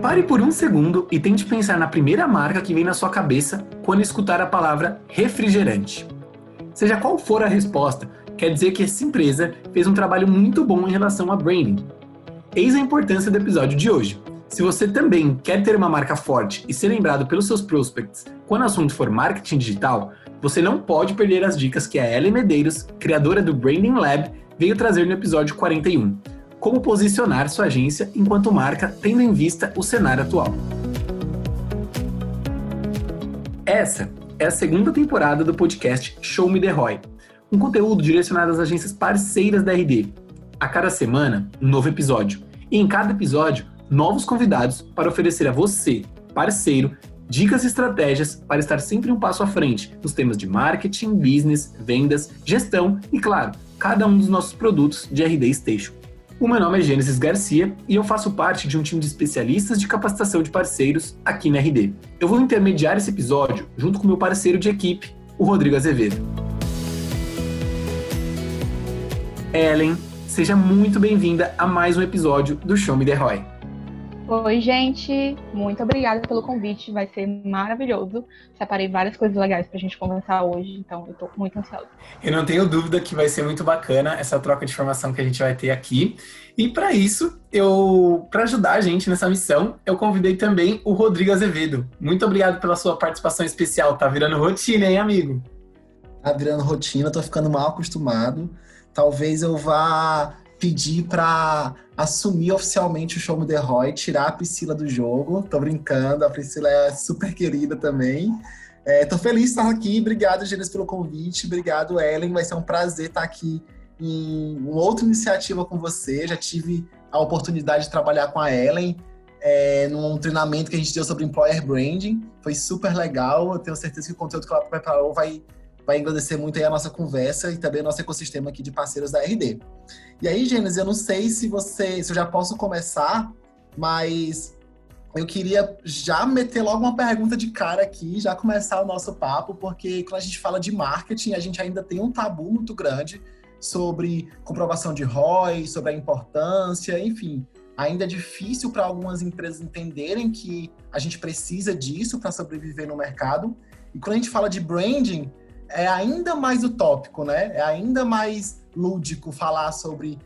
Pare por um segundo e tente pensar na primeira marca que vem na sua cabeça quando escutar a palavra refrigerante. Seja qual for a resposta, quer dizer que essa empresa fez um trabalho muito bom em relação a branding. Eis a importância do episódio de hoje. Se você também quer ter uma marca forte e ser lembrado pelos seus prospects quando o assunto for marketing digital, você não pode perder as dicas que a Ellen Medeiros, criadora do Branding Lab, veio trazer no episódio 41 como posicionar sua agência enquanto marca, tendo em vista o cenário atual. Essa é a segunda temporada do podcast Show Me The Roy, um conteúdo direcionado às agências parceiras da RD. A cada semana, um novo episódio. E em cada episódio, novos convidados para oferecer a você, parceiro, dicas e estratégias para estar sempre um passo à frente nos temas de marketing, business, vendas, gestão e, claro, cada um dos nossos produtos de RD Station. O meu nome é Gênesis Garcia e eu faço parte de um time de especialistas de capacitação de parceiros aqui na RD. Eu vou intermediar esse episódio junto com meu parceiro de equipe, o Rodrigo Azevedo. Ellen, seja muito bem-vinda a mais um episódio do Show Me The Roy. Oi, gente. Muito obrigada pelo convite. Vai ser maravilhoso. Separei várias coisas legais pra gente conversar hoje, então eu tô muito ansiosa. Eu não tenho dúvida que vai ser muito bacana essa troca de informação que a gente vai ter aqui. E para isso, eu para ajudar a gente nessa missão, eu convidei também o Rodrigo Azevedo. Muito obrigado pela sua participação especial. Tá virando rotina, hein, amigo? Tá virando rotina, tô ficando mal acostumado. Talvez eu vá pedir para assumir oficialmente o show The Roy, tirar a Priscila do jogo. Tô brincando, a Priscila é super querida também. É, tô feliz de estar aqui. Obrigado, Gênesis, pelo convite. Obrigado, Ellen. Vai ser um prazer estar aqui em uma outra iniciativa com você. Já tive a oportunidade de trabalhar com a Ellen é, num treinamento que a gente deu sobre employer branding. Foi super legal. Eu tenho certeza que o conteúdo que ela preparou vai vai engrandecer muito aí a nossa conversa e também o nosso ecossistema aqui de parceiros da RD. E aí, Gênesis, eu não sei se você, se eu já posso começar, mas eu queria já meter logo uma pergunta de cara aqui, já começar o nosso papo, porque quando a gente fala de marketing, a gente ainda tem um tabu muito grande sobre comprovação de ROI, sobre a importância, enfim. Ainda é difícil para algumas empresas entenderem que a gente precisa disso para sobreviver no mercado. E quando a gente fala de branding, é ainda mais utópico, né? É ainda mais lúdico falar sobre,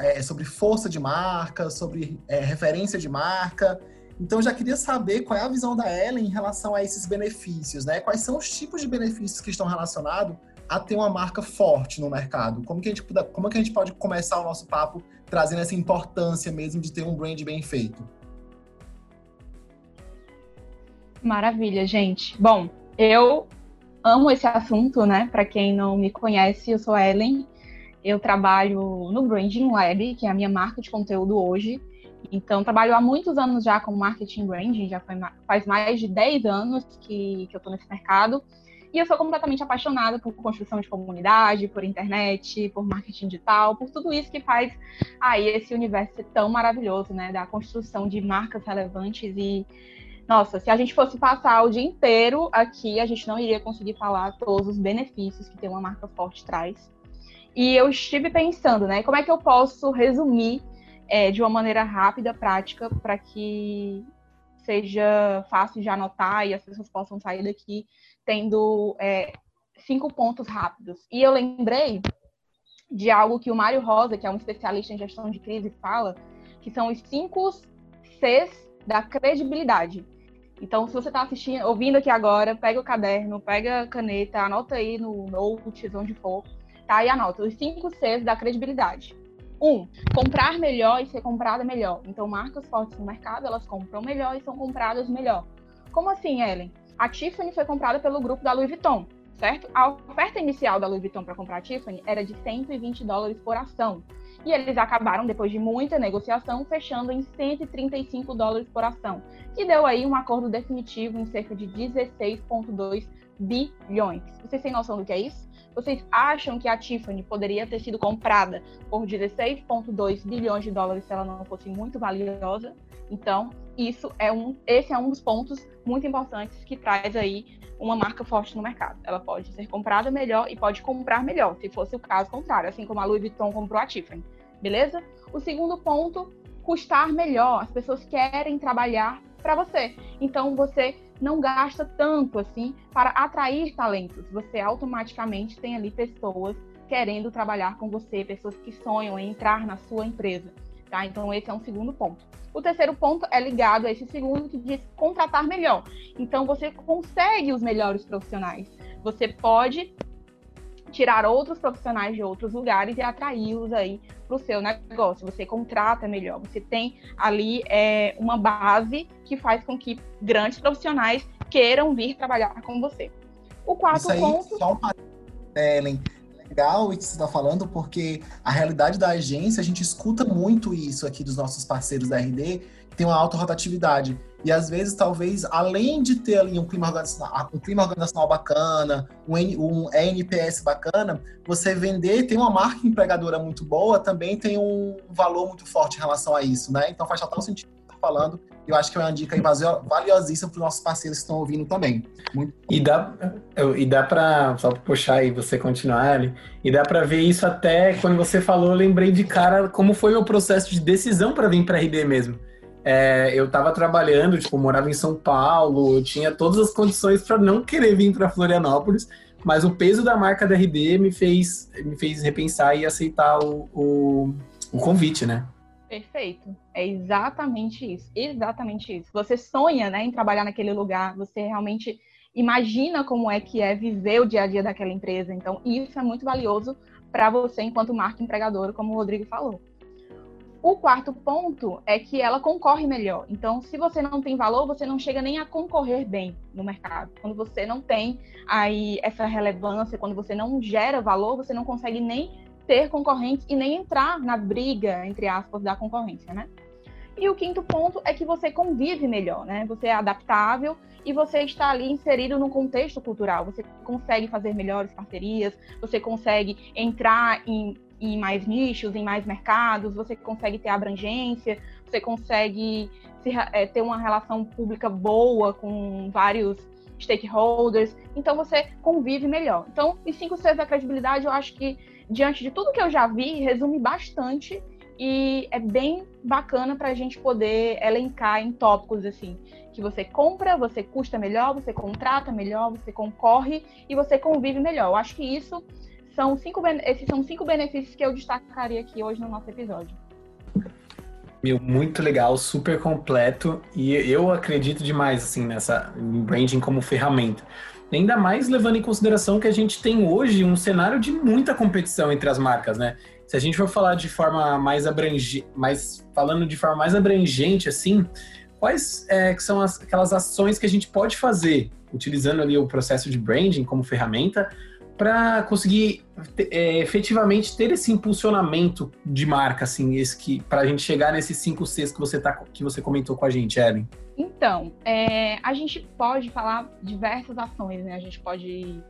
é, sobre força de marca, sobre é, referência de marca. Então, já queria saber qual é a visão da Ellen em relação a esses benefícios, né? Quais são os tipos de benefícios que estão relacionados a ter uma marca forte no mercado? Como que a gente, como que a gente pode começar o nosso papo trazendo essa importância mesmo de ter um brand bem feito? Maravilha, gente. Bom, eu amo esse assunto, né? Para quem não me conhece, eu sou Ellen. Eu trabalho no Branding Lab, que é a minha marca de conteúdo hoje. Então, trabalho há muitos anos já com marketing branding, já faz mais de 10 anos que, que eu estou nesse mercado. E eu sou completamente apaixonada por construção de comunidade, por internet, por marketing digital, por tudo isso que faz aí esse universo tão maravilhoso, né? Da construção de marcas relevantes e nossa, se a gente fosse passar o dia inteiro aqui, a gente não iria conseguir falar todos os benefícios que ter uma marca forte traz. E eu estive pensando, né, como é que eu posso resumir é, de uma maneira rápida, prática, para que seja fácil de anotar e as pessoas possam sair daqui tendo é, cinco pontos rápidos. E eu lembrei de algo que o Mário Rosa, que é um especialista em gestão de crise, fala, que são os cinco Cs da credibilidade. Então, se você está assistindo, ouvindo aqui agora, pega o caderno, pega a caneta, anota aí no Notes, onde for, tá? E anota os cinco Cs da credibilidade. Um, comprar melhor e ser comprada melhor. Então, marcas fortes no mercado, elas compram melhor e são compradas melhor. Como assim, Ellen? A Tiffany foi comprada pelo grupo da Louis Vuitton, certo? A oferta inicial da Louis Vuitton para comprar a Tiffany era de 120 dólares por ação. E eles acabaram, depois de muita negociação, fechando em 135 dólares por ação, que deu aí um acordo definitivo em cerca de 16,2 bilhões. Vocês têm noção do que é isso? Vocês acham que a Tiffany poderia ter sido comprada por 16,2 bilhões de dólares se ela não fosse muito valiosa? Então, isso é um, esse é um dos pontos muito importantes que traz aí uma marca forte no mercado. Ela pode ser comprada melhor e pode comprar melhor, se fosse o caso contrário, assim como a Louis Vuitton comprou a Tiffany. Beleza? O segundo ponto custar melhor. As pessoas querem trabalhar para você. Então você não gasta tanto assim para atrair talentos. Você automaticamente tem ali pessoas querendo trabalhar com você, pessoas que sonham em entrar na sua empresa. Tá? Então, esse é um segundo ponto. O terceiro ponto é ligado a esse segundo, que diz contratar melhor. Então, você consegue os melhores profissionais. Você pode tirar outros profissionais de outros lugares e atraí-los aí para o seu negócio. Você contrata melhor, você tem ali é, uma base que faz com que grandes profissionais queiram vir trabalhar com você. O quarto Isso aí, ponto. Só uma... Ellen, legal isso que você está falando, porque a realidade da agência, a gente escuta muito isso aqui dos nossos parceiros da RD, tem uma alta rotatividade. E às vezes, talvez, além de ter ali um clima organizacional, um clima organizacional bacana, um, N, um NPS bacana, você vender, ter uma marca empregadora muito boa, também tem um valor muito forte em relação a isso, né? Então faz total sentido falando. Eu acho que é uma dica valiosíssima para os nossos parceiros que estão ouvindo também. Muito... E dá, e dá para, só para puxar e você continuar, ali, e dá para ver isso até quando você falou, eu lembrei de cara como foi o processo de decisão para vir para RD mesmo. É, eu estava trabalhando, tipo, morava em São Paulo, eu tinha todas as condições para não querer vir para Florianópolis, mas o peso da marca da RD me fez, me fez repensar e aceitar o, o, o convite, né? Perfeito. É exatamente isso. Exatamente isso. Você sonha, né, em trabalhar naquele lugar, você realmente imagina como é que é viver o dia a dia daquela empresa. Então, isso é muito valioso para você enquanto marca empregadora, como o Rodrigo falou. O quarto ponto é que ela concorre melhor. Então, se você não tem valor, você não chega nem a concorrer bem no mercado. Quando você não tem aí essa relevância, quando você não gera valor, você não consegue nem ter concorrentes e nem entrar na briga, entre aspas, da concorrência, né? E o quinto ponto é que você convive melhor, né? Você é adaptável e você está ali inserido no contexto cultural. Você consegue fazer melhores parcerias, você consegue entrar em, em mais nichos, em mais mercados, você consegue ter abrangência, você consegue se, é, ter uma relação pública boa com vários stakeholders. Então você convive melhor. Então, os cinco Cs da credibilidade, eu acho que diante de tudo que eu já vi, resume bastante e é bem bacana para a gente poder elencar em tópicos assim que você compra, você custa melhor, você contrata melhor, você concorre e você convive melhor. Eu acho que isso são cinco esses são cinco benefícios que eu destacaria aqui hoje no nosso episódio. Meu, muito legal, super completo e eu acredito demais assim nessa branding como ferramenta. Ainda mais levando em consideração que a gente tem hoje um cenário de muita competição entre as marcas, né? Se a gente for falar de forma mais abrangente, mais falando de forma mais abrangente assim, quais é, que são as, aquelas ações que a gente pode fazer utilizando ali o processo de branding como ferramenta para conseguir é, efetivamente ter esse impulsionamento de marca, assim, esse que para a gente chegar nesses cinco Cs que você tá, que você comentou com a gente, Ellen? Então, é, a gente pode falar diversas ações, né? A gente pode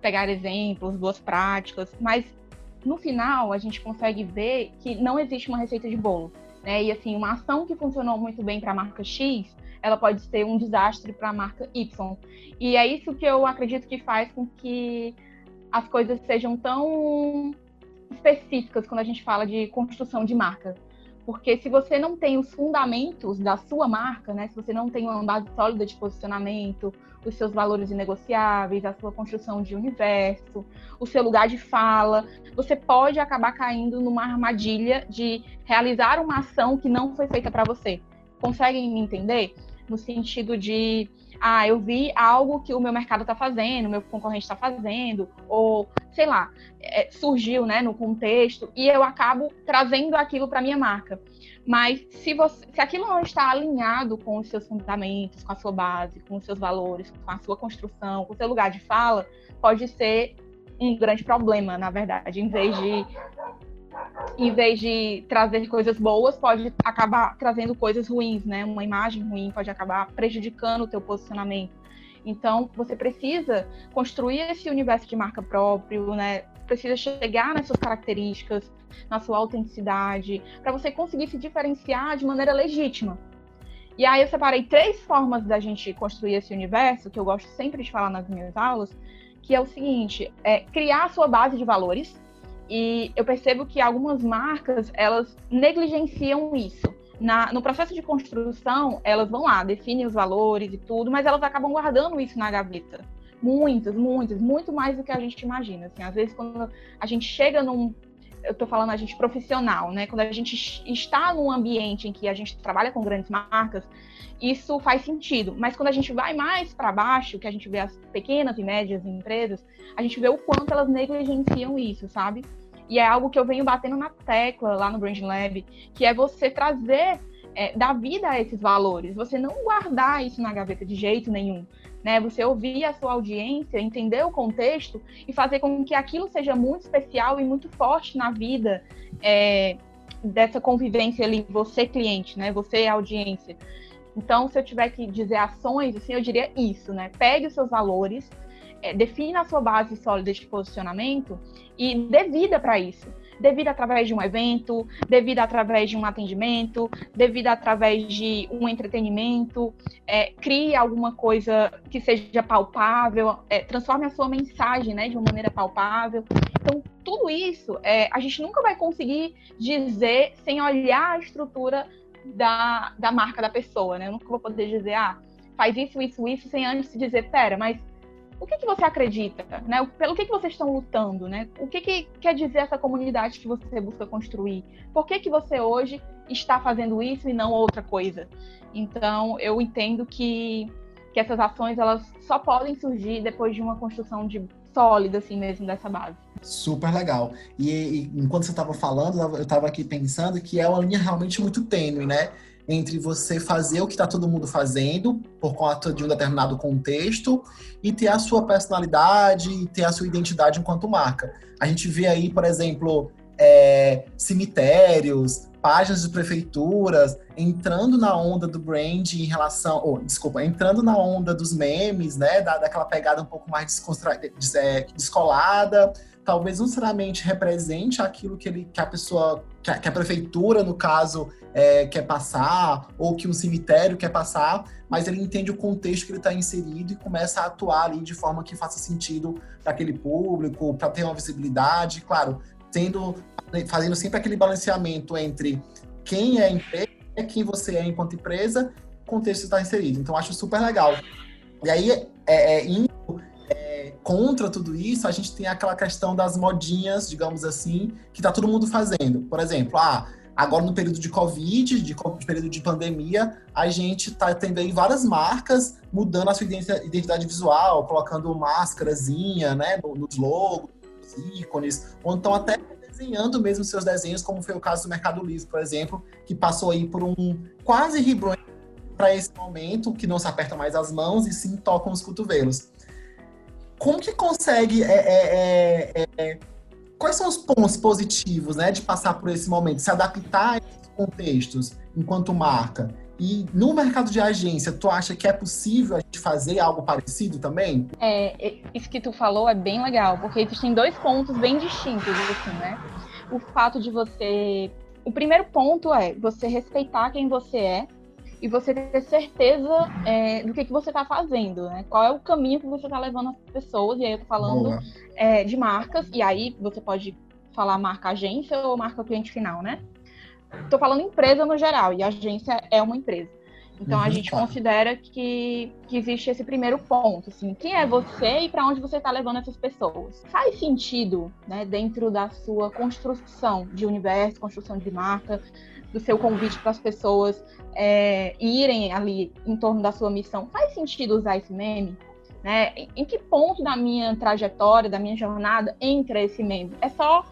pegar exemplos, boas práticas, mas no final a gente consegue ver que não existe uma receita de bolo, né? E assim, uma ação que funcionou muito bem para a marca X, ela pode ser um desastre para a marca Y. E é isso que eu acredito que faz com que as coisas sejam tão específicas quando a gente fala de construção de marca. Porque se você não tem os fundamentos da sua marca, né, se você não tem uma base sólida de posicionamento, os seus valores inegociáveis, a sua construção de universo, o seu lugar de fala, você pode acabar caindo numa armadilha de realizar uma ação que não foi feita para você. Conseguem me entender? No sentido de ah, eu vi algo que o meu mercado está fazendo, o meu concorrente está fazendo, ou sei lá, é, surgiu né, no contexto e eu acabo trazendo aquilo para minha marca. Mas se, você, se aquilo não está alinhado com os seus fundamentos, com a sua base, com os seus valores, com a sua construção, com o seu lugar de fala, pode ser um grande problema, na verdade, em vez de em vez de trazer coisas boas, pode acabar trazendo coisas ruins, né? Uma imagem ruim pode acabar prejudicando o teu posicionamento. Então, você precisa construir esse universo de marca próprio, né? Precisa chegar nas suas características, na sua autenticidade, para você conseguir se diferenciar de maneira legítima. E aí eu separei três formas da gente construir esse universo, que eu gosto sempre de falar nas minhas aulas, que é o seguinte, é criar a sua base de valores, E eu percebo que algumas marcas, elas negligenciam isso. Na, no processo de construção, elas vão lá, definem os valores e tudo, mas elas acabam guardando isso na gaveta. Muitas, muitas, muito mais do que a gente imagina. Assim, às vezes, quando a gente chega num. Eu estou falando a gente profissional, né? Quando a gente está num ambiente em que a gente trabalha com grandes marcas, isso faz sentido. Mas quando a gente vai mais para baixo, que a gente vê as pequenas e médias empresas, a gente vê o quanto elas negligenciam isso, sabe? E é algo que eu venho batendo na tecla lá no Branding Lab, que é você trazer, é, dar vida a esses valores, você não guardar isso na gaveta de jeito nenhum. Né, você ouvir a sua audiência, entender o contexto e fazer com que aquilo seja muito especial e muito forte na vida é, dessa convivência ali, você cliente, né, você audiência. Então, se eu tiver que dizer ações, assim, eu diria isso, né? Pegue os seus valores, é, defina a sua base sólida de posicionamento e dê vida para isso. Dê vida através de um evento, dê vida através de um atendimento, dê vida através de um entretenimento, é, crie alguma coisa que seja palpável, é, transforme a sua mensagem né, de uma maneira palpável. Então, tudo isso é, a gente nunca vai conseguir dizer sem olhar a estrutura da, da marca da pessoa, né? Eu nunca vou poder dizer, ah, faz isso, isso, isso, sem antes dizer, pera, mas o que, que você acredita, né? Pelo que, que vocês estão lutando, né? O que, que quer dizer essa comunidade que você busca construir? Por que, que você hoje está fazendo isso e não outra coisa? Então, eu entendo que, que essas ações elas só podem surgir depois de uma construção de sólida, assim mesmo, dessa base. Super legal. E, e enquanto você estava falando, eu estava aqui pensando que é uma linha realmente muito tênue, né? Entre você fazer o que está todo mundo fazendo, por conta de um determinado contexto, e ter a sua personalidade, e ter a sua identidade enquanto marca. A gente vê aí, por exemplo, é, cemitérios, páginas de prefeituras entrando na onda do brand em relação, oh, desculpa, entrando na onda dos memes, né, da, daquela pegada um pouco mais é, descolada, talvez não necessariamente represente aquilo que, ele, que a pessoa, que a, que a prefeitura, no caso, é, quer passar, ou que um cemitério quer passar, mas ele entende o contexto que ele está inserido e começa a atuar ali de forma que faça sentido para aquele público, para ter uma visibilidade, claro, tendo fazendo sempre aquele balanceamento entre quem é a empresa, quem você é enquanto empresa, o contexto está inserido. Então, acho super legal. E aí, é, é, indo é, contra tudo isso, a gente tem aquela questão das modinhas, digamos assim, que está todo mundo fazendo. Por exemplo, ah, agora no período de Covid, de, de período de pandemia, a gente está tendo aí várias marcas mudando a sua identidade visual, colocando máscarazinha, né, nos logos, nos ícones, ou então até desenhando mesmo seus desenhos, como foi o caso do Mercado Livre, por exemplo, que passou aí por um quase rebrand para esse momento, que não se aperta mais as mãos e sim tocam os cotovelos. Como que consegue. É, é, é, é, quais são os pontos positivos né, de passar por esse momento, se adaptar a esses contextos enquanto marca? E no mercado de agência, tu acha que é possível a gente fazer algo parecido também? É, isso que tu falou é bem legal, porque existem dois pontos bem distintos, assim, né? O fato de você. O primeiro ponto é você respeitar quem você é e você ter certeza é, do que, que você está fazendo, né? Qual é o caminho que você está levando as pessoas, e aí eu tô falando é, de marcas, e aí você pode falar marca agência ou marca cliente final, né? Estou falando empresa no geral, e agência é uma empresa. Então uhum, a gente tá. considera que, que existe esse primeiro ponto, assim, quem é você e para onde você está levando essas pessoas. Faz sentido, né, dentro da sua construção de universo, construção de marca, do seu convite para as pessoas é, irem ali em torno da sua missão. Faz sentido usar esse meme? Né? Em que ponto da minha trajetória, da minha jornada entra esse meme? É só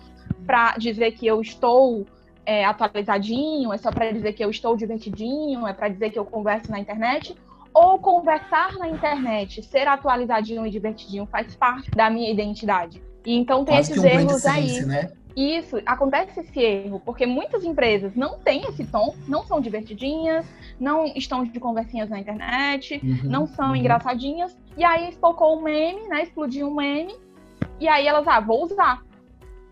para dizer que eu estou é, atualizadinho, é só para dizer que eu estou divertidinho, é para dizer que eu converso na internet, ou conversar na internet, ser atualizadinho e divertidinho faz parte da minha identidade. E então tem Quase esses erros aí. Né? Isso, acontece esse erro, porque muitas empresas não têm esse tom, não são divertidinhas, não estão de conversinhas na internet, uhum, não são uhum. engraçadinhas, e aí espocou um meme, né? Explodiu um meme, e aí elas, ah, vou usar.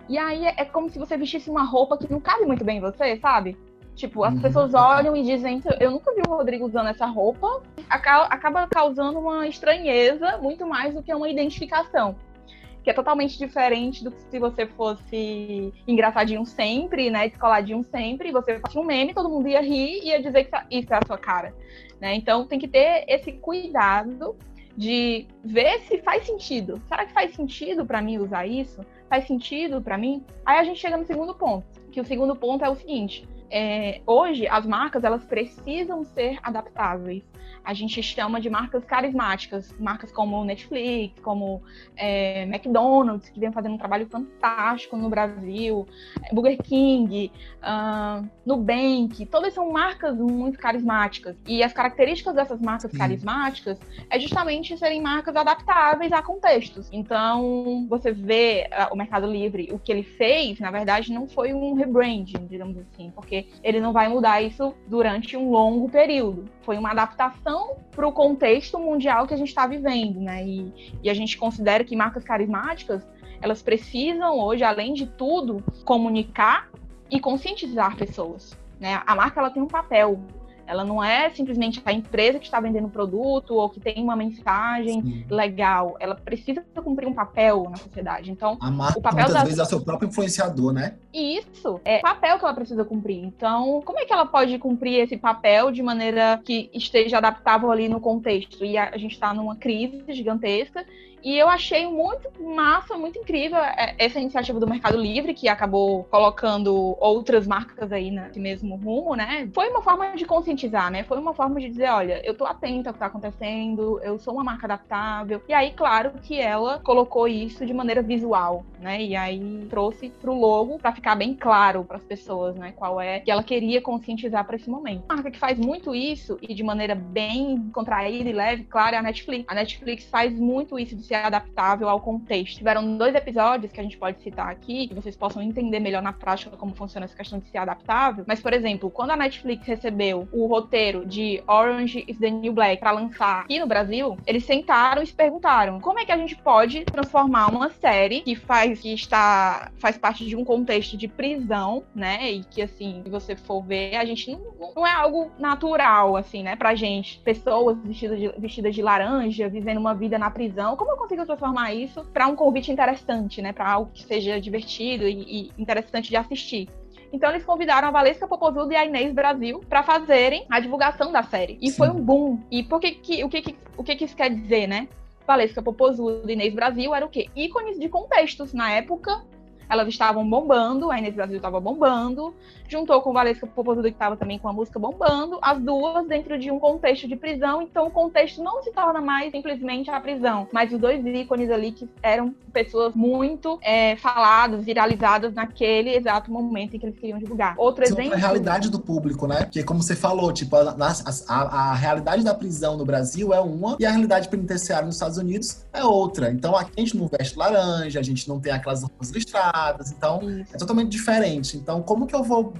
E aí é, é como se você vestisse uma roupa que não cabe muito bem em você, sabe? Tipo, as uhum. pessoas olham e dizem, eu nunca vi o Rodrigo usando essa roupa. Acaba causando uma estranheza muito mais do que uma identificação. Que é totalmente diferente do que se você fosse engraçadinho sempre, né? Descoladinho sempre, você fazia um meme, todo mundo ia rir e ia dizer que isso é a sua cara. Né? Então tem que ter esse cuidado de ver se faz sentido. Será que faz sentido para mim usar isso? Faz sentido para mim? Aí a gente chega no segundo ponto, que o segundo ponto é o seguinte: é, hoje as marcas elas precisam ser adaptáveis a gente chama de marcas carismáticas, marcas como Netflix, como é, McDonald's, que vem fazendo um trabalho fantástico no Brasil, Burger King, uh, Nubank, todas são marcas muito carismáticas. E as características dessas marcas Sim. carismáticas é justamente serem marcas adaptáveis a contextos. Então, você vê uh, o Mercado Livre, o que ele fez, na verdade, não foi um rebranding, digamos assim, porque ele não vai mudar isso durante um longo período. Foi uma adaptação para o contexto mundial que a gente está vivendo, né? E, e a gente considera que marcas carismáticas elas precisam hoje, além de tudo, comunicar e conscientizar pessoas. Né? A marca ela tem um papel ela não é simplesmente a empresa que está vendendo produto ou que tem uma mensagem Sim. legal. Ela precisa cumprir um papel na sociedade. Então, a marca o papel muitas vezes é o seu próprio influenciador, né? Isso é o papel que ela precisa cumprir. Então, como é que ela pode cumprir esse papel de maneira que esteja adaptável ali no contexto? E a, a gente está numa crise gigantesca e eu achei muito massa, muito incrível é, essa iniciativa do Mercado Livre, que acabou colocando outras marcas aí nesse mesmo rumo, né? Foi uma forma de conscientizar, né? Foi uma forma de dizer, olha, eu tô atenta ao que tá acontecendo, eu sou uma marca adaptável. E aí, claro que ela colocou isso de maneira visual, né? E aí trouxe pro logo para ficar bem claro para as pessoas, né? Qual é que ela queria conscientizar para esse momento. Uma marca que faz muito isso e de maneira bem contraída e leve, claro, é a Netflix. A Netflix faz muito isso de ser adaptável ao contexto. Tiveram dois episódios que a gente pode citar aqui, que vocês possam entender melhor na prática como funciona essa questão de ser adaptável. Mas, por exemplo, quando a Netflix recebeu o roteiro de Orange is the New Black para lançar aqui no Brasil, eles sentaram e se perguntaram como é que a gente pode transformar uma série que faz que está faz parte de um contexto de prisão, né? E que assim, se você for ver, a gente não, não é algo natural assim, né, pra gente. Pessoas vestidas de, vestidas de laranja, vivendo uma vida na prisão. Como consigo transformar isso para um convite interessante, né? Para algo que seja divertido e, e interessante de assistir. Então eles convidaram a Valesca Popozuda e a Inês Brasil para fazerem a divulgação da série. E Sim. foi um boom. E por que, que, o, que, o que, que isso quer dizer, né? Valesca Popozuda e Inês Brasil eram o quê? Ícones de contextos. Na época, elas estavam bombando, a Inês Brasil estava bombando, juntou com Valesca Popozuda, que estava também com a música bombando, as duas dentro de um contexto de prisão, então o contexto não se torna mais simplesmente a prisão, mas os dois ícones ali que eram pessoas muito é, faladas, viralizadas naquele exato momento em que eles queriam divulgar. Outro Isso exemplo... É a realidade do público, né? Porque como você falou, tipo, a, a, a, realidade da prisão no Brasil é uma e a realidade penitenciária nos Estados Unidos é outra. Então aqui a gente não veste laranja, a gente não tem aquelas roupas listradas, então Isso. é totalmente diferente. Então, como que eu vou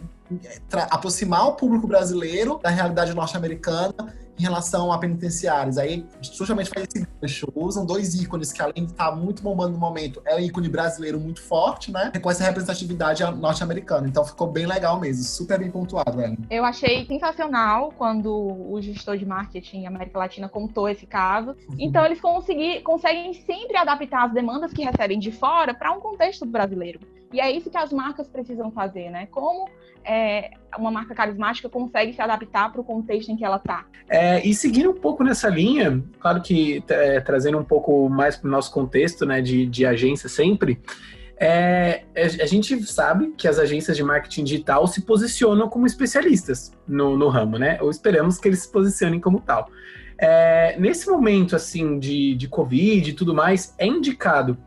aproximar o público brasileiro da realidade norte-americana em relação a penitenciários. Aí, justamente faz esse gancho. Usam dois ícones que, além de estar muito bombando no momento, é o ícone brasileiro muito forte, né? Com essa representatividade norte-americana. Então, ficou bem legal mesmo. Super bem pontuado, velho. Eu achei sensacional quando o gestor de marketing América Latina contou esse caso. Uhum. Então, eles conseguem sempre adaptar as demandas que recebem de fora para um contexto brasileiro. E é isso que as marcas precisam fazer, né? Como é, uma marca carismática consegue se adaptar para o contexto em que ela está. É, e seguindo um pouco nessa linha, claro que é, trazendo um pouco mais para o nosso contexto né, de, de agência sempre, é, é, a gente sabe que as agências de marketing digital se posicionam como especialistas no, no ramo, né? Ou esperamos que eles se posicionem como tal. É, nesse momento, assim, de, de Covid e tudo mais, é indicado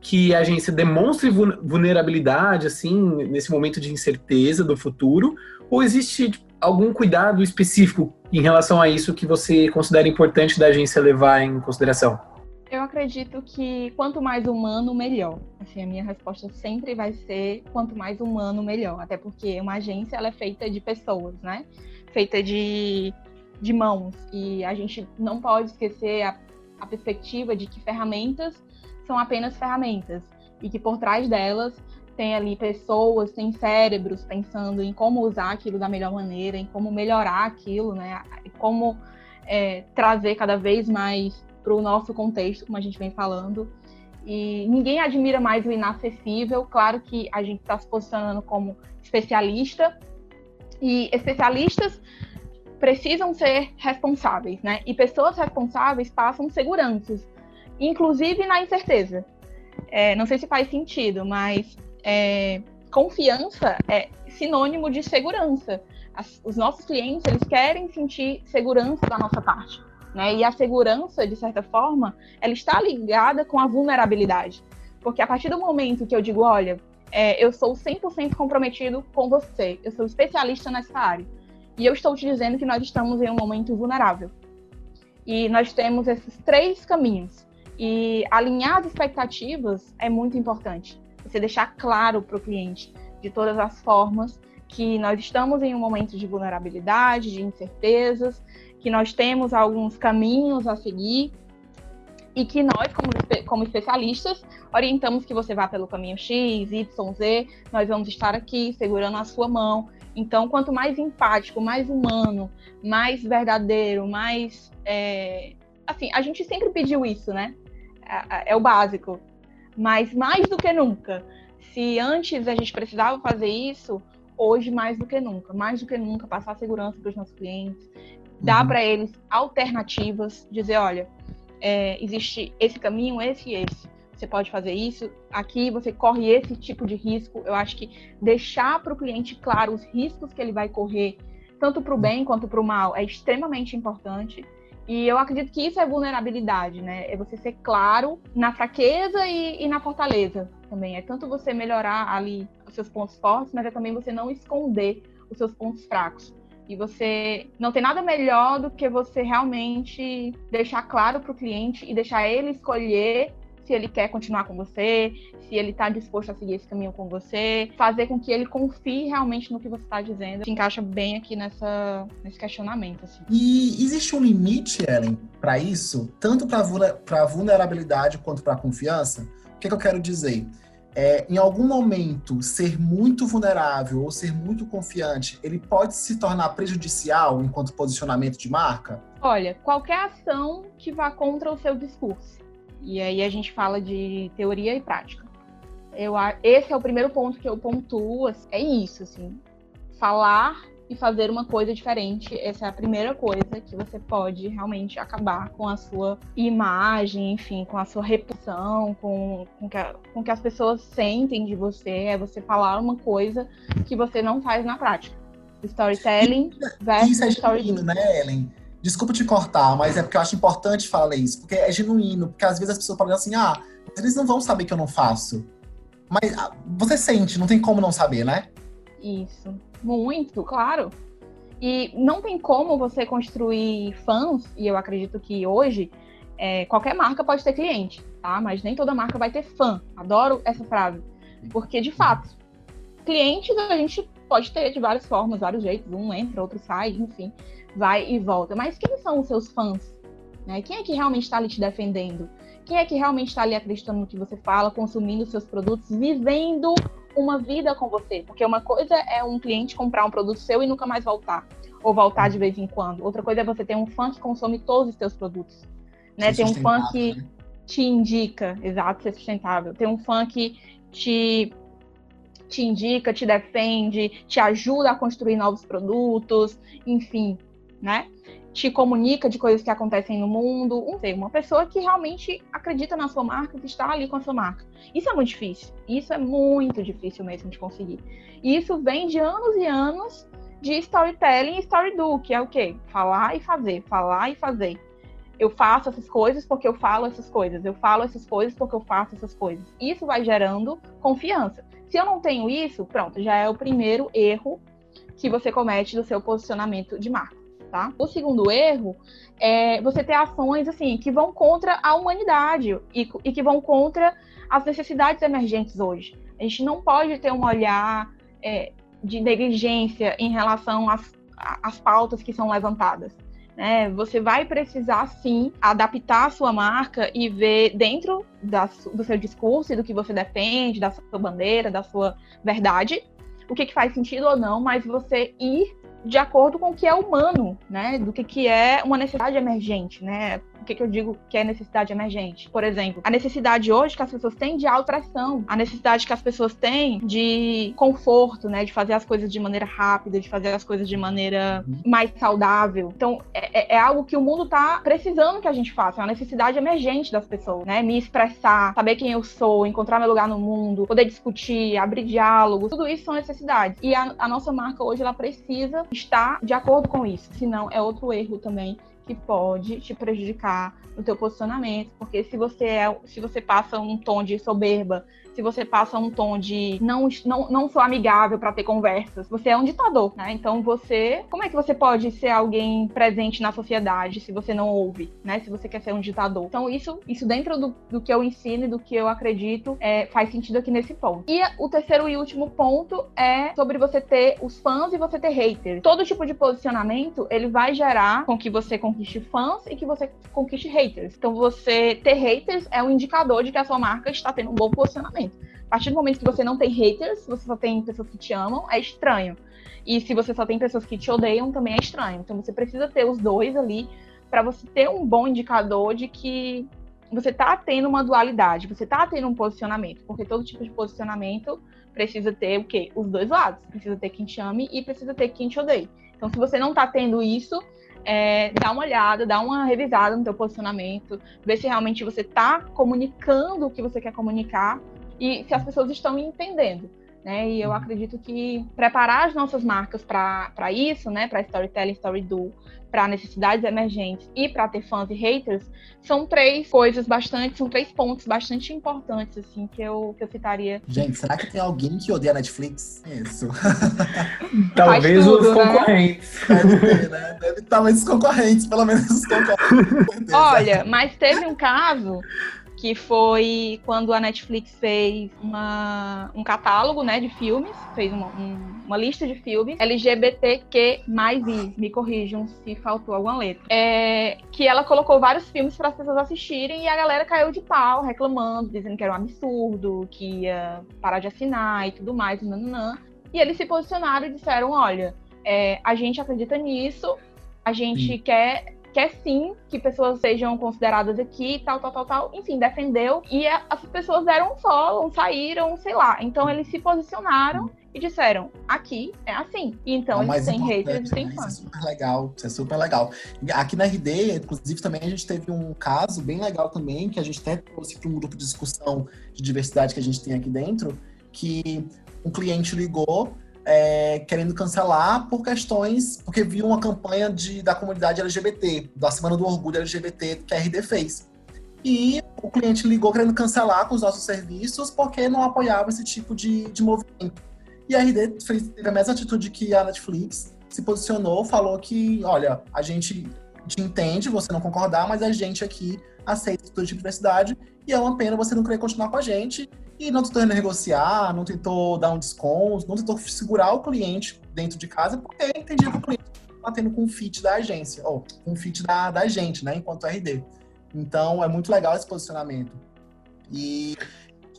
que a agência demonstre vulnerabilidade, assim, nesse momento de incerteza do futuro? Ou existe tipo, algum cuidado específico em relação a isso que você considera importante da agência levar em consideração? Eu acredito que quanto mais humano, melhor. Assim, a minha resposta sempre vai ser quanto mais humano, melhor. Até porque uma agência ela é feita de pessoas, né? Feita de, de mãos. E a gente não pode esquecer a, a perspectiva de que ferramentas são apenas ferramentas e que por trás delas tem ali pessoas, tem cérebros pensando em como usar aquilo da melhor maneira, em como melhorar aquilo, né? Como é, trazer cada vez mais para o nosso contexto, como a gente vem falando. E ninguém admira mais o inacessível. Claro que a gente está se posicionando como especialista, e especialistas precisam ser responsáveis, né? E pessoas responsáveis passam seguranças, inclusive na incerteza. É, não sei se faz sentido, mas é, confiança é sinônimo de segurança. As, os nossos clientes eles querem sentir segurança da nossa parte, né? E a segurança, de certa forma, ela está ligada com a vulnerabilidade, porque a partir do momento que eu digo, olha, é, eu sou 100% comprometido com você, eu sou especialista nessa área e eu estou te dizendo que nós estamos em um momento vulnerável. E nós temos esses três caminhos. E alinhar as expectativas é muito importante. Você deixar claro para o cliente, de todas as formas, que nós estamos em um momento de vulnerabilidade, de incertezas, que nós temos alguns caminhos a seguir e que nós, como, como especialistas, orientamos que você vá pelo caminho X, Y, Z, nós vamos estar aqui segurando a sua mão, então, quanto mais empático, mais humano, mais verdadeiro, mais. É... Assim, a gente sempre pediu isso, né? É, o básico. Mas mais do que nunca. Se antes a gente precisava fazer isso, hoje mais do que nunca. Mais do que nunca, passar segurança para os nossos clientes, dar uhum. para eles alternativas, dizer: olha, é, existe esse caminho, esse e esse você pode fazer isso, aqui você corre esse tipo de risco. Eu acho que deixar para o cliente claro os riscos que ele vai correr, tanto para o bem quanto para o mal, é extremamente importante. E eu acredito que isso é vulnerabilidade, né? É você ser claro na fraqueza e, e, na fortaleza também. É tanto você melhorar ali os seus pontos fortes, mas é também você não esconder os seus pontos fracos. E você não tem nada melhor do que você realmente deixar claro para o cliente e deixar ele escolher se ele quer continuar com você, se ele está disposto a seguir esse caminho com você, fazer com que ele confie realmente no que você está dizendo, se encaixa bem aqui nessa, nesse questionamento. Assim. E existe um limite, Ellen, para isso, tanto para vulnerabilidade quanto para confiança? O que, é que eu quero dizer? É, em algum momento, ser muito vulnerável ou ser muito confiante, ele pode se tornar prejudicial enquanto posicionamento de marca? Olha, qualquer ação que vá contra o seu discurso. E aí a gente fala de teoria e prática. Eu, esse é o primeiro ponto que eu pontuo, assim, é isso, assim, falar e fazer uma coisa diferente. Essa é a primeira coisa que você pode realmente acabar com a sua imagem, enfim, com a sua reputação, com, com, que, a, com que as pessoas sentem de você. É você falar uma coisa que você não faz na prática. Storytelling versus Isso é storytelling. né, Ellen? Desculpa te cortar, mas é porque eu acho importante falar isso, porque é genuíno, porque às vezes as pessoas falam assim, ah, eles não vão saber que eu não faço. Mas ah, você sente, não tem como não saber, né? Isso. Muito, claro. E não tem como você construir fãs, e eu acredito que hoje é, qualquer marca pode ter cliente, tá? Mas nem toda marca vai ter fã. Adoro essa frase. Porque, de fato, clientes a gente pode ter de várias formas, vários jeitos. Um entra, outro sai, enfim vai e volta. Mas quem são os seus fãs? Né? Quem é que realmente está ali te defendendo? Quem é que realmente está ali acreditando no que você fala, consumindo seus produtos, vivendo uma vida com você? Porque uma coisa é um cliente comprar um produto seu e nunca mais voltar, ou voltar de vez em quando. Outra coisa é você ter um fã que consome todos os seus produtos. Né? Tem um fã que né? te indica, exato, ser sustentável. Tem um fã que te te indica, te defende, te ajuda a construir novos produtos, enfim, né? Te comunica de coisas que acontecem no mundo. Uma pessoa que realmente acredita na sua marca, que está ali com a sua marca. Isso é muito difícil. Isso é muito difícil mesmo de conseguir. E isso vem de anos e anos de storytelling e story do, que é o quê? Falar e fazer, falar e fazer. Eu faço essas coisas porque eu falo essas coisas. Eu falo essas coisas porque eu faço essas coisas. Isso vai gerando confiança. Se eu não tenho isso, pronto, já é o primeiro erro que você comete do seu posicionamento de marca tá? O segundo erro é você ter ações assim que vão contra a humanidade e, e que vão contra as necessidades emergentes hoje. A gente não pode ter um olhar é, de negligência em relação às, às pautas que são levantadas. Né? Você vai precisar sim adaptar a sua marca e ver dentro da, do seu discurso e do que você defende, da sua bandeira, da sua verdade, o que, que faz sentido ou não, mas você ir de acordo com o que é humano, né? Do que, que é uma necessidade emergente, né? O que, que eu digo que é necessidade emergente? Por exemplo, a necessidade hoje que as pessoas têm de autopressão, a necessidade que as pessoas têm de conforto, né? De fazer as coisas de maneira rápida, de fazer as coisas de maneira mais saudável. Então, é, é, é algo que o mundo tá precisando que a gente faça, é uma necessidade emergente das pessoas, né? Me expressar, saber quem eu sou, encontrar meu lugar no mundo, poder discutir, abrir diálogos, tudo isso são necessidades. E a, a nossa marca hoje, ela precisa estar de acordo com isso, senão é outro erro também que pode te prejudicar no teu posicionamento, porque se você é, se você passa um tom de soberba, se você passa um tom de não, não, não sou amigável para ter conversas, você é um ditador, né? Então você, como é que você pode ser alguém presente na sociedade se você não ouve, né? Se você quer ser um ditador. Então isso, isso dentro do, do que eu ensino e do que eu acredito é, faz sentido aqui nesse ponto. E o terceiro e último ponto é sobre você ter os fãs e você ter haters. Todo tipo de posicionamento ele vai gerar com que você conquiste fãs e que você conquiste haters. Então você ter haters é um indicador de que a sua marca está tendo um bom posicionamento. A partir do momento que você não tem haters, você só tem pessoas que te amam, é estranho. E se você só tem pessoas que te odeiam, também é estranho. Então você precisa ter os dois ali para você ter um bom indicador de que você está tendo uma dualidade, você está tendo um posicionamento, porque todo tipo de posicionamento precisa ter o quê? Os dois lados. Precisa ter quem te ame e precisa ter quem te odeie. Então, se você não está tendo isso, é, dá uma olhada, dá uma revisada no teu posicionamento, ver se realmente você está comunicando o que você quer comunicar e se as pessoas estão entendendo. Né? E eu uhum. acredito que preparar as nossas marcas para isso, né, para storytelling, story do, para necessidades emergentes e para ter fãs e haters, são três coisas bastante, são três pontos bastante importantes assim que eu, que eu citaria. Gente, será que tem alguém que odeia a Netflix? Isso. Talvez tudo, os né? concorrentes. Né? Deve ter, né? Deve, talvez os concorrentes, pelo menos os concorrentes. Olha, mas teve um caso que foi quando a Netflix fez uma, um catálogo né, de filmes, fez uma, um, uma lista de filmes LGBTQ mais I, me corrijam se faltou alguma letra. É, que ela colocou vários filmes para as pessoas assistirem e a galera caiu de pau, reclamando, dizendo que era um absurdo, que ia parar de assinar e tudo mais, nananã. E eles se posicionaram e disseram: olha, é, a gente acredita nisso, a gente Sim. quer quer sim que pessoas sejam consideradas aqui, tal, tal, tal, tal. Enfim, defendeu. E as pessoas deram um follow, saíram, sei lá. Então eles se posicionaram e disseram: aqui é assim. E então eles têm haters e têm fãs. Isso é super legal, isso é super legal. Aqui na RD, inclusive, também a gente teve um caso bem legal também, que a gente até trouxe para um grupo de discussão de diversidade que a gente tem aqui dentro, que um cliente ligou é, querendo cancelar por questões, porque viu uma campanha de, da comunidade LGBT, da Semana do Orgulho LGBT que a RD fez. E o cliente ligou querendo cancelar com os nossos serviços porque não apoiava esse tipo de, de movimento. E a RD teve a mesma atitude que a Netflix, se posicionou, falou que, olha, a gente te entende, você não concordar, mas a gente aqui aceita todo tipo de diversidade e é uma pena você não querer continuar com a gente e não tentou negociar, não tentou dar um desconto, não tentou segurar o cliente dentro de casa, porque entendia que o cliente está tendo com o fit da agência, ou com o fit da, da gente, né, enquanto RD. Então, é muito legal esse posicionamento. E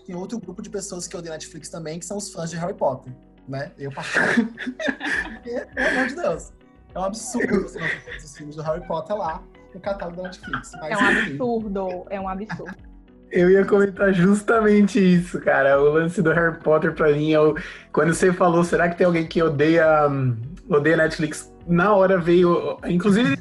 tem outro grupo de pessoas que odeiam Netflix também, que são os fãs de Harry Potter, né? Eu particularmente. pelo amor de Deus. É um absurdo você não ter os filmes do Harry Potter lá no catálogo da Netflix. é um absurdo, é um absurdo. Eu ia comentar justamente isso, cara. O lance do Harry Potter pra mim é o... Quando você falou, será que tem alguém que odeia, um, odeia Netflix? Na hora veio. Inclusive,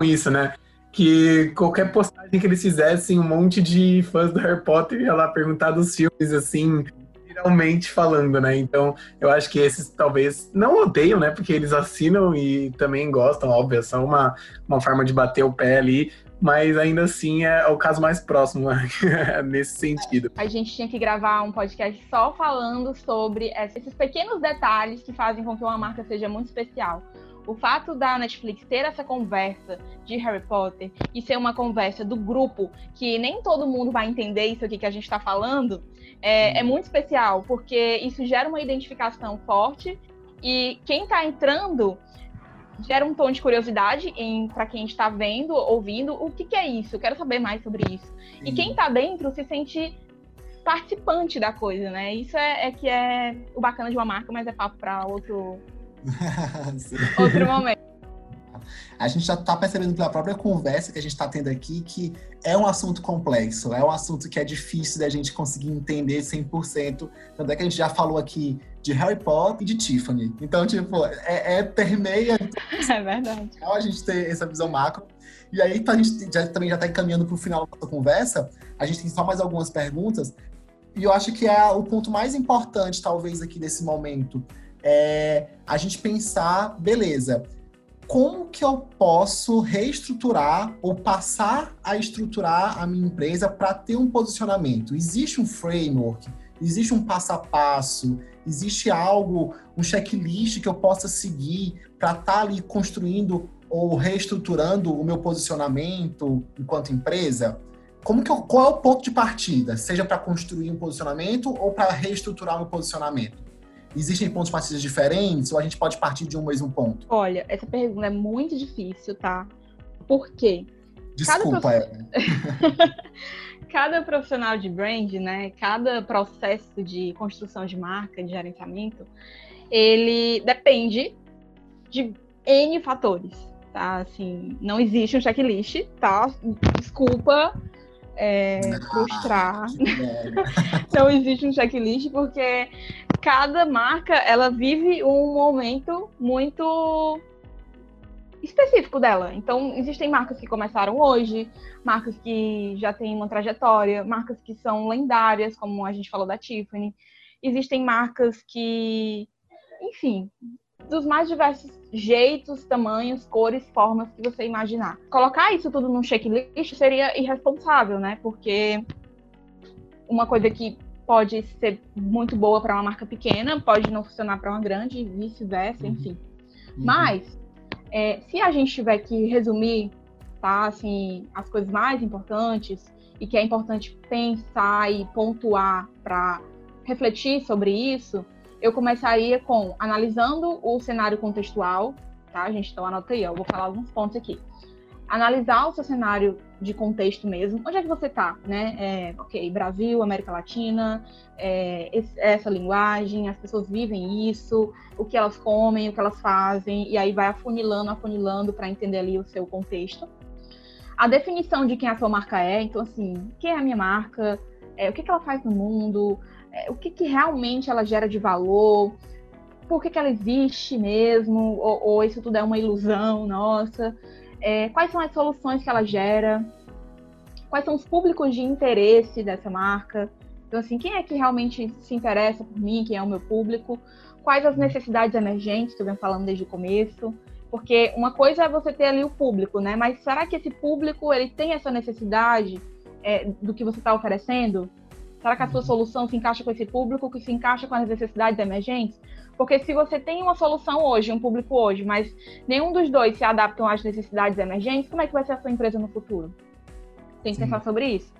eles isso, né? Que qualquer postagem que eles fizessem, um monte de fãs do Harry Potter ia lá perguntar dos filmes, assim, literalmente falando, né? Então, eu acho que esses talvez não odeiam, né? Porque eles assinam e também gostam, óbvio, é só uma, uma forma de bater o pé ali mas ainda assim é o caso mais próximo né? nesse sentido. A gente tinha que gravar um podcast só falando sobre esses pequenos detalhes que fazem com que uma marca seja muito especial. O fato da Netflix ter essa conversa de Harry Potter e ser uma conversa do grupo que nem todo mundo vai entender isso aqui que a gente está falando é, é muito especial, porque isso gera uma identificação forte e quem está entrando gera um tom de curiosidade para quem está vendo, ouvindo, o que, que, é isso? Eu quero saber mais sobre isso. Sim. E quem está dentro se sente participante da coisa, né? Isso é, é, que é o bacana de uma marca, mas é papo para outro Outro momento. A gente já está percebendo pela própria conversa que a gente está tendo aqui que é um assunto complexo, é um assunto que é difícil da gente conseguir entender 100%. Tanto é que a gente já falou aqui de Harry Potter e de Tiffany. Então, tipo, é, é permeia. É verdade. A gente ter essa visão macro. E aí, pra gente já, também já está encaminhando para o final da conversa, a gente tem só mais algumas perguntas. E eu acho que é o ponto mais importante, talvez, aqui desse momento, é a gente pensar, beleza, como que eu posso reestruturar ou passar a estruturar a minha empresa para ter um posicionamento? Existe um framework, existe um passo a passo, existe algo, um checklist que eu possa seguir para estar tá ali construindo ou reestruturando o meu posicionamento enquanto empresa? Como que eu, qual é o ponto de partida? Seja para construir um posicionamento ou para reestruturar o meu posicionamento? Existem pontos de partida diferentes ou a gente pode partir de um mesmo ponto? Olha, essa pergunta é muito difícil, tá? Por quê? Desculpa, cada, cada profissional de brand, né? Cada processo de construção de marca, de gerenciamento, ele depende de N fatores, tá? Assim, não existe um checklist, tá? Desculpa é, frustrar. não existe um checklist porque cada marca ela vive um momento muito específico dela. Então, existem marcas que começaram hoje, marcas que já têm uma trajetória, marcas que são lendárias, como a gente falou da Tiffany. Existem marcas que, enfim, dos mais diversos jeitos, tamanhos, cores, formas que você imaginar. Colocar isso tudo num checklist seria irresponsável, né? Porque uma coisa que pode ser muito boa para uma marca pequena, pode não funcionar para uma grande, e vice-versa, uhum. enfim. Uhum. Mas, é, se a gente tiver que resumir, tá, assim, as coisas mais importantes e que é importante pensar e pontuar para refletir sobre isso, eu começaria com analisando o cenário contextual, tá, gente? Então anota aí, eu vou falar alguns pontos aqui analisar o seu cenário de contexto mesmo. Onde é que você está, né? É, ok, Brasil, América Latina, é, essa linguagem, as pessoas vivem isso, o que elas comem, o que elas fazem, e aí vai afunilando, afunilando para entender ali o seu contexto. A definição de quem a sua marca é, então assim, quem é a minha marca, é, o que, que ela faz no mundo, é, o que, que realmente ela gera de valor, por que, que ela existe mesmo, ou, ou isso tudo é uma ilusão nossa é, quais são as soluções que ela gera, quais são os públicos de interesse dessa marca. Então, assim, quem é que realmente se interessa por mim, quem é o meu público, quais as necessidades emergentes, que eu venho falando desde o começo, porque uma coisa é você ter ali o público, né? Mas será que esse público, ele tem essa necessidade é, do que você está oferecendo? Será que a sua uhum. solução se encaixa com esse público, que se encaixa com as necessidades emergentes? Porque se você tem uma solução hoje, um público hoje, mas nenhum dos dois se adaptam às necessidades emergentes, como é que vai ser a sua empresa no futuro? Tem que Sim. pensar sobre isso.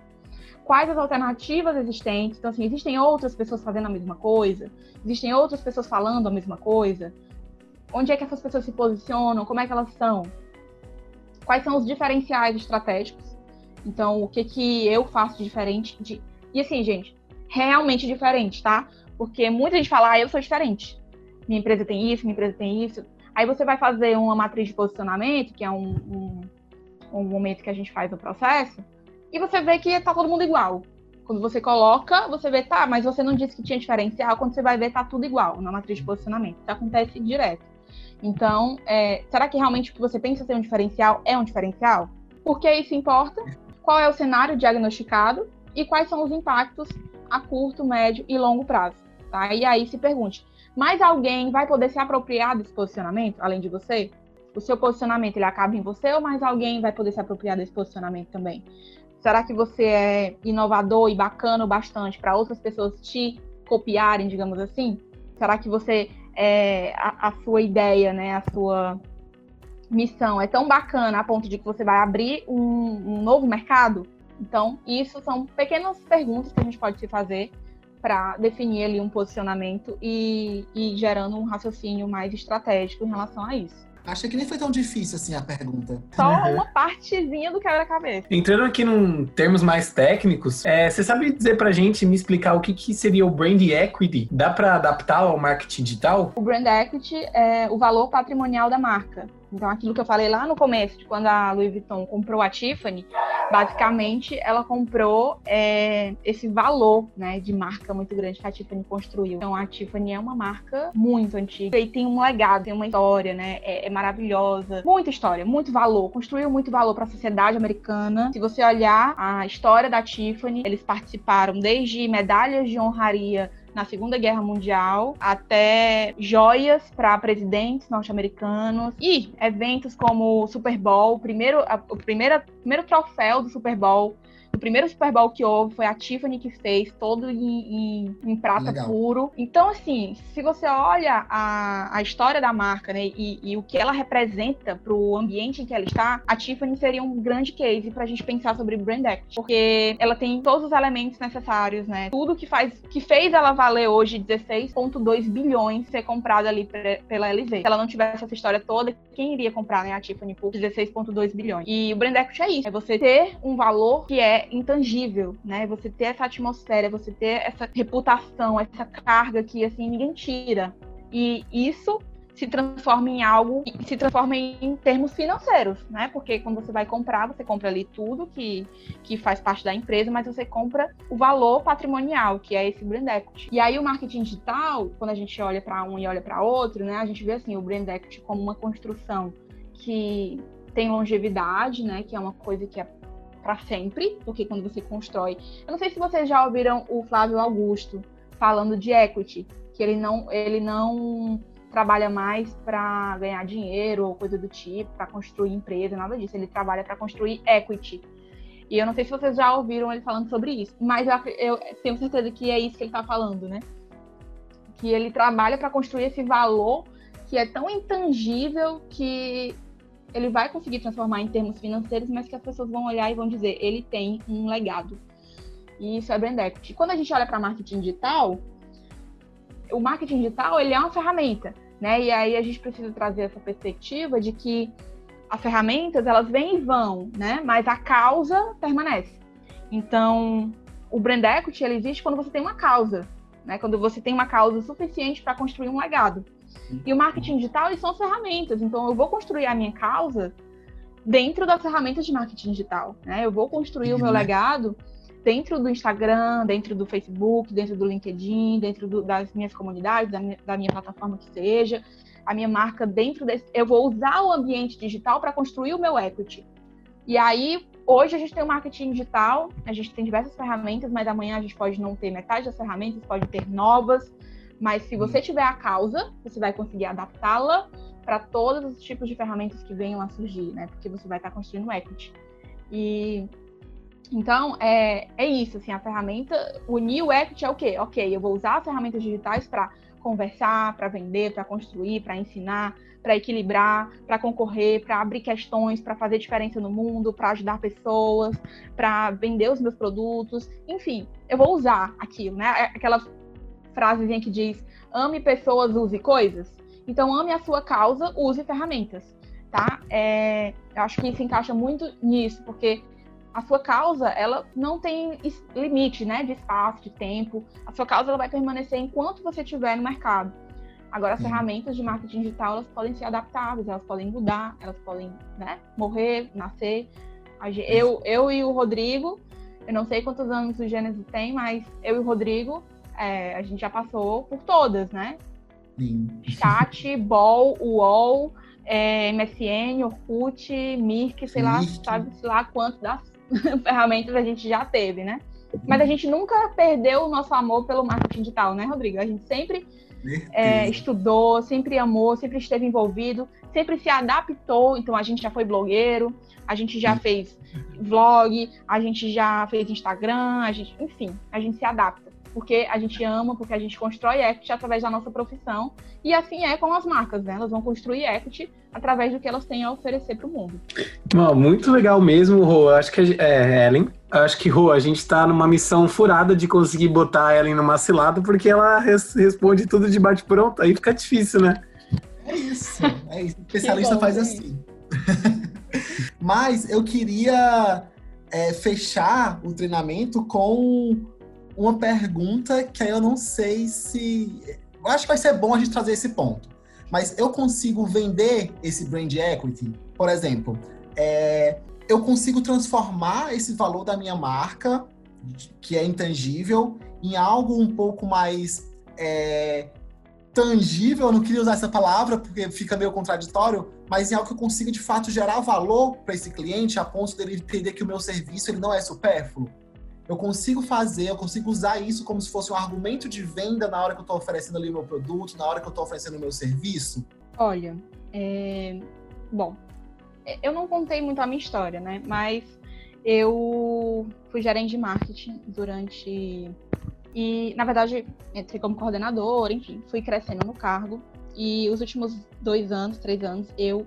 Quais as alternativas existentes? Então, assim, existem outras pessoas fazendo a mesma coisa? Existem outras pessoas falando a mesma coisa? Onde é que essas pessoas se posicionam? Como é que elas são? Quais são os diferenciais estratégicos? Então, o que que eu faço de diferente? De... E assim, gente, realmente diferente, tá? Porque muita gente fala, ah, eu sou diferente minha empresa tem isso, minha empresa tem isso. Aí você vai fazer uma matriz de posicionamento, que é um, um, um momento que a gente faz no processo, e você vê que tá todo mundo igual. Quando você coloca, você vê, tá, mas você não disse que tinha diferencial, quando você vai ver, tá tudo igual na matriz de posicionamento. Isso acontece direto. Então, é, será que realmente o que você pensa ser um diferencial é um diferencial? Por que isso importa? Qual é o cenário diagnosticado e quais são os impactos a curto, médio e longo prazo? Tá? E aí se pergunte, mais alguém vai poder se apropriar desse posicionamento, além de você? O seu posicionamento ele acaba em você ou mais alguém vai poder se apropriar desse posicionamento também? Será que você é inovador e bacana o bastante para outras pessoas te copiarem, digamos assim? Será que você é, a, a, sua ideia, né, a sua missão é tão bacana a ponto de que você vai abrir um, um novo mercado? Então, isso são pequenas perguntas que a gente pode se fazer para definir ali um posicionamento e, e gerando um raciocínio mais estratégico em relação a isso. Achei que nem foi tão difícil assim a pergunta. Só uhum. uma partezinha do quebra-cabeça. Entrando aqui em termos mais técnicos, é, você sabe dizer pra gente, me explicar o que, que seria o brand equity? Dá para adaptar ao marketing digital? O brand equity é o valor patrimonial da marca. Então, aquilo que eu falei lá no começo, de quando a Louis Vuitton comprou a Tiffany, basicamente ela comprou é, esse valor né, de marca muito grande que a Tiffany construiu. Então, a Tiffany é uma marca muito antiga e tem um legado, tem uma história, né? É, é maravilhosa. Muita história, muito valor. Construiu muito valor para a sociedade americana. Se você olhar a história da Tiffany, eles participaram desde medalhas de honraria na Segunda Guerra Mundial, até joias para presidentes norte-americanos e eventos como o Super Bowl, primeiro, a, o primeiro, primeiro troféu do Super Bowl o primeiro Super Bowl que houve foi a Tiffany que fez, todo em, em, em prata Legal. puro. Então, assim, se você olha a, a história da marca, né, e, e o que ela representa para o ambiente em que ela está, a Tiffany seria um grande case para a gente pensar sobre brand equity, porque ela tem todos os elementos necessários, né? Tudo que faz, que fez ela valer hoje 16,2 bilhões ser comprada ali pela LV. Se ela não tivesse essa história toda, quem iria comprar né, a Tiffany por 16,2 bilhões? E o brand equity é isso, é você ter um valor que é intangível, né? Você ter essa atmosfera, você ter essa reputação, essa carga que assim ninguém tira. E isso se transforma em algo, se transforma em termos financeiros, né? Porque quando você vai comprar, você compra ali tudo que, que faz parte da empresa, mas você compra o valor patrimonial, que é esse brand equity. E aí o marketing digital, quando a gente olha para um e olha para outro, né? A gente vê assim o brand equity como uma construção que tem longevidade, né? Que é uma coisa que é para sempre, porque quando você constrói. Eu não sei se vocês já ouviram o Flávio Augusto falando de equity, que ele não, ele não trabalha mais para ganhar dinheiro ou coisa do tipo, para construir empresa, nada disso. Ele trabalha para construir equity. E eu não sei se vocês já ouviram ele falando sobre isso, mas eu, tenho certeza que é isso que ele está falando, né? Que ele trabalha para construir esse valor que é tão intangível que ele vai conseguir transformar em termos financeiros, mas que as pessoas vão olhar e vão dizer, ele tem um legado. E isso é brand equity. Quando a gente olha para marketing digital, o marketing digital ele é uma ferramenta, né? E aí a gente precisa trazer essa perspectiva de que as ferramentas elas vêm e vão, né? Mas a causa permanece. Então, o brand equity ele existe quando você tem uma causa, né? Quando você tem uma causa suficiente para construir um legado. E o marketing digital são ferramentas. Então, eu vou construir a minha causa dentro das ferramentas de marketing digital. Né? Eu vou construir o meu legado dentro do Instagram, dentro do Facebook, dentro do LinkedIn, dentro do, das minhas comunidades, da minha, da minha, plataforma que seja, a minha marca dentro desse. Eu vou usar o ambiente digital para construir o meu equity. E aí, hoje a gente tem o marketing digital, a gente tem diversas ferramentas, mas amanhã a gente pode não ter metade das ferramentas, pode ter novas. Mas se você tiver a causa, você vai conseguir adaptá-la para todos os tipos de ferramentas que venham a surgir, né? Porque você vai estar construindo equity. E então é, é isso, assim, a ferramenta, unir o equity é o quê? Ok, eu vou usar as ferramentas digitais para conversar, para vender, para construir, para ensinar, para equilibrar, para concorrer, para abrir questões, para fazer diferença no mundo, para ajudar pessoas, para vender os meus produtos, enfim, eu vou usar aquilo, né? Aquela frasezinha que diz: ame pessoas, use coisas. Então, ame a sua causa, use ferramentas, tá? É, eu acho que isso encaixa muito nisso, porque a sua causa, ela não tem limite, né, de espaço, de tempo. A sua causa ela vai permanecer enquanto você estiver no mercado. Agora, as Sim. ferramentas de marketing digital, elas podem ser adaptáveis, elas podem mudar, elas podem, né, morrer, nascer. Eu, eu e o Rodrigo, eu não sei quantos anos o Gênesis tem, mas eu e o Rodrigo, é, a gente já passou por todas, né? Sim. Chat, Ball, UOL, é, MSN, Orkut, Mirk, sei lá, sabe sei lá quantas das ferramentas a gente já teve, né? Mas a gente nunca perdeu o nosso amor pelo marketing digital, né, Rodrigo? A gente sempre é, estudou, sempre amou, sempre esteve envolvido, sempre se adaptou. Então a gente já foi blogueiro, a gente já fez vlog, a gente já fez Instagram, a gente, enfim, a gente se adapta porque a gente ama, porque a gente constrói equity através da nossa profissão. E assim é com as marcas, né? Elas vão construir equity através do que elas têm a oferecer para o mundo. muito legal mesmo, Rô. Acho que é, Ellen. Acho que, Rô, a gente está numa missão furada de conseguir botar a Ellen numa cilada, porque ela res responde tudo de bate-pronto. Aí fica difícil, né? É isso, é isso. O especialista bom, faz assim. Mas eu queria é, fechar o treinamento com uma pergunta que eu não sei se. Eu acho que vai ser bom a gente trazer esse ponto. Mas eu consigo vender esse brand equity? Por exemplo, é, eu consigo transformar esse valor da minha marca, que é intangível, em algo um pouco mais é, tangível, eu não queria usar essa palavra porque fica meio contraditório, mas em algo que eu consiga de fato gerar valor para esse cliente a ponto dele entender que o meu serviço ele não é supérfluo. Eu consigo fazer, eu consigo usar isso como se fosse um argumento de venda na hora que eu estou oferecendo ali o meu produto, na hora que eu estou oferecendo o meu serviço? Olha, é... bom, eu não contei muito a minha história, né? Mas eu fui gerente de marketing durante e, na verdade, entrei como coordenadora, enfim, fui crescendo no cargo. E os últimos dois anos, três anos, eu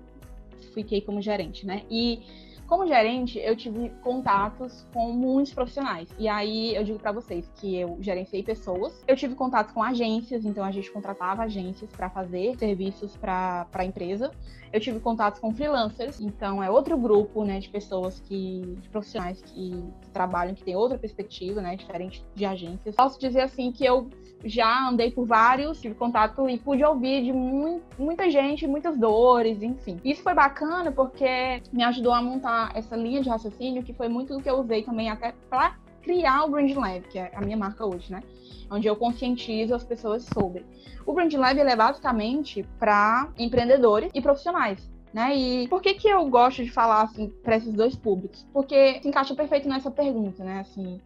fiquei como gerente, né? E como gerente, eu tive contatos com muitos profissionais. E aí eu digo para vocês que eu gerenciei pessoas. Eu tive contatos com agências, então a gente contratava agências para fazer serviços para a empresa. Eu tive contatos com freelancers, então é outro grupo, né, de pessoas que de profissionais que, que trabalham, que tem outra perspectiva, né, diferente de agências. Posso dizer assim que eu já andei por vários, tive contato e pude ouvir de mu muita gente, muitas dores, enfim. Isso foi bacana porque me ajudou a montar essa linha de raciocínio, que foi muito do que eu usei também até para criar o Brand Lab, que é a minha marca hoje, né? Onde eu conscientizo as pessoas sobre. O Brand Lab é basicamente para empreendedores e profissionais. Né? E por que, que eu gosto de falar assim para esses dois públicos? Porque se encaixa perfeito nessa pergunta, né? Assim,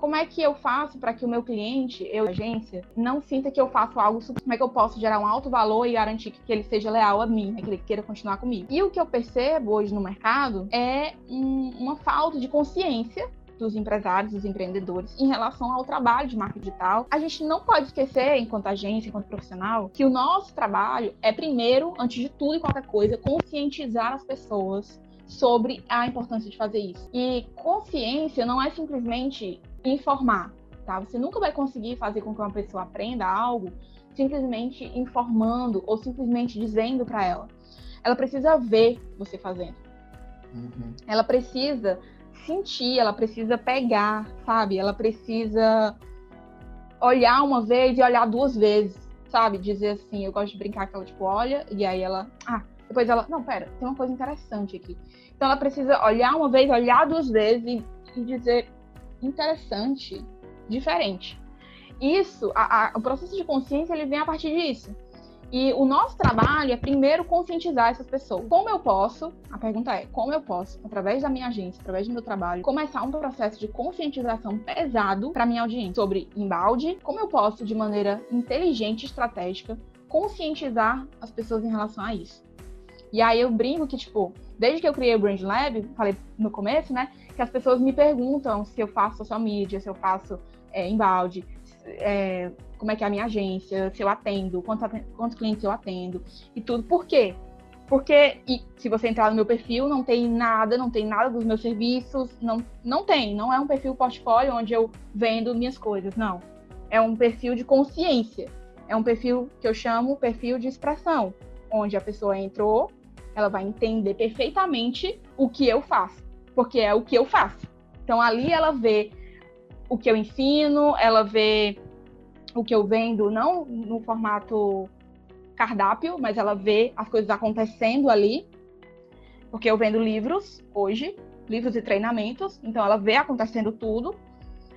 como é que eu faço para que o meu cliente, eu, agência, não sinta que eu faço algo. Como é que eu posso gerar um alto valor e garantir que ele seja leal a mim, né? que ele queira continuar comigo? E o que eu percebo hoje no mercado é um, uma falta de consciência dos empresários, dos empreendedores, em relação ao trabalho de marketing digital. A gente não pode esquecer, enquanto agência, enquanto profissional, que o nosso trabalho é, primeiro, antes de tudo e qualquer coisa, conscientizar as pessoas sobre a importância de fazer isso. E consciência não é simplesmente informar, tá? Você nunca vai conseguir fazer com que uma pessoa aprenda algo simplesmente informando ou simplesmente dizendo para ela. Ela precisa ver você fazendo. Uhum. Ela precisa sentir, ela precisa pegar, sabe? Ela precisa olhar uma vez e olhar duas vezes, sabe? Dizer assim, eu gosto de brincar que ela tipo olha e aí ela, ah, depois ela, não, pera, tem uma coisa interessante aqui. Então ela precisa olhar uma vez, olhar duas vezes e, e dizer, interessante, diferente. Isso, a, a, o processo de consciência, ele vem a partir disso. E o nosso trabalho é primeiro conscientizar essas pessoas. Como eu posso, a pergunta é, como eu posso, através da minha agência, através do meu trabalho, começar um processo de conscientização pesado para minha audiência sobre embalde? Como eu posso, de maneira inteligente e estratégica, conscientizar as pessoas em relação a isso? E aí eu brinco que, tipo, desde que eu criei o Brand Lab, falei no começo, né? Que as pessoas me perguntam se eu faço social media, se eu faço é, embalde, é, como é que é a minha agência, se eu atendo, quantos, quantos clientes eu atendo e tudo. Por quê? Porque e, se você entrar no meu perfil, não tem nada, não tem nada dos meus serviços, não, não tem, não é um perfil portfólio onde eu vendo minhas coisas, não. É um perfil de consciência. É um perfil que eu chamo perfil de expressão, onde a pessoa entrou, ela vai entender perfeitamente o que eu faço porque é o que eu faço. Então ali ela vê o que eu ensino, ela vê o que eu vendo, não no formato cardápio, mas ela vê as coisas acontecendo ali, porque eu vendo livros hoje, livros e treinamentos, então ela vê acontecendo tudo,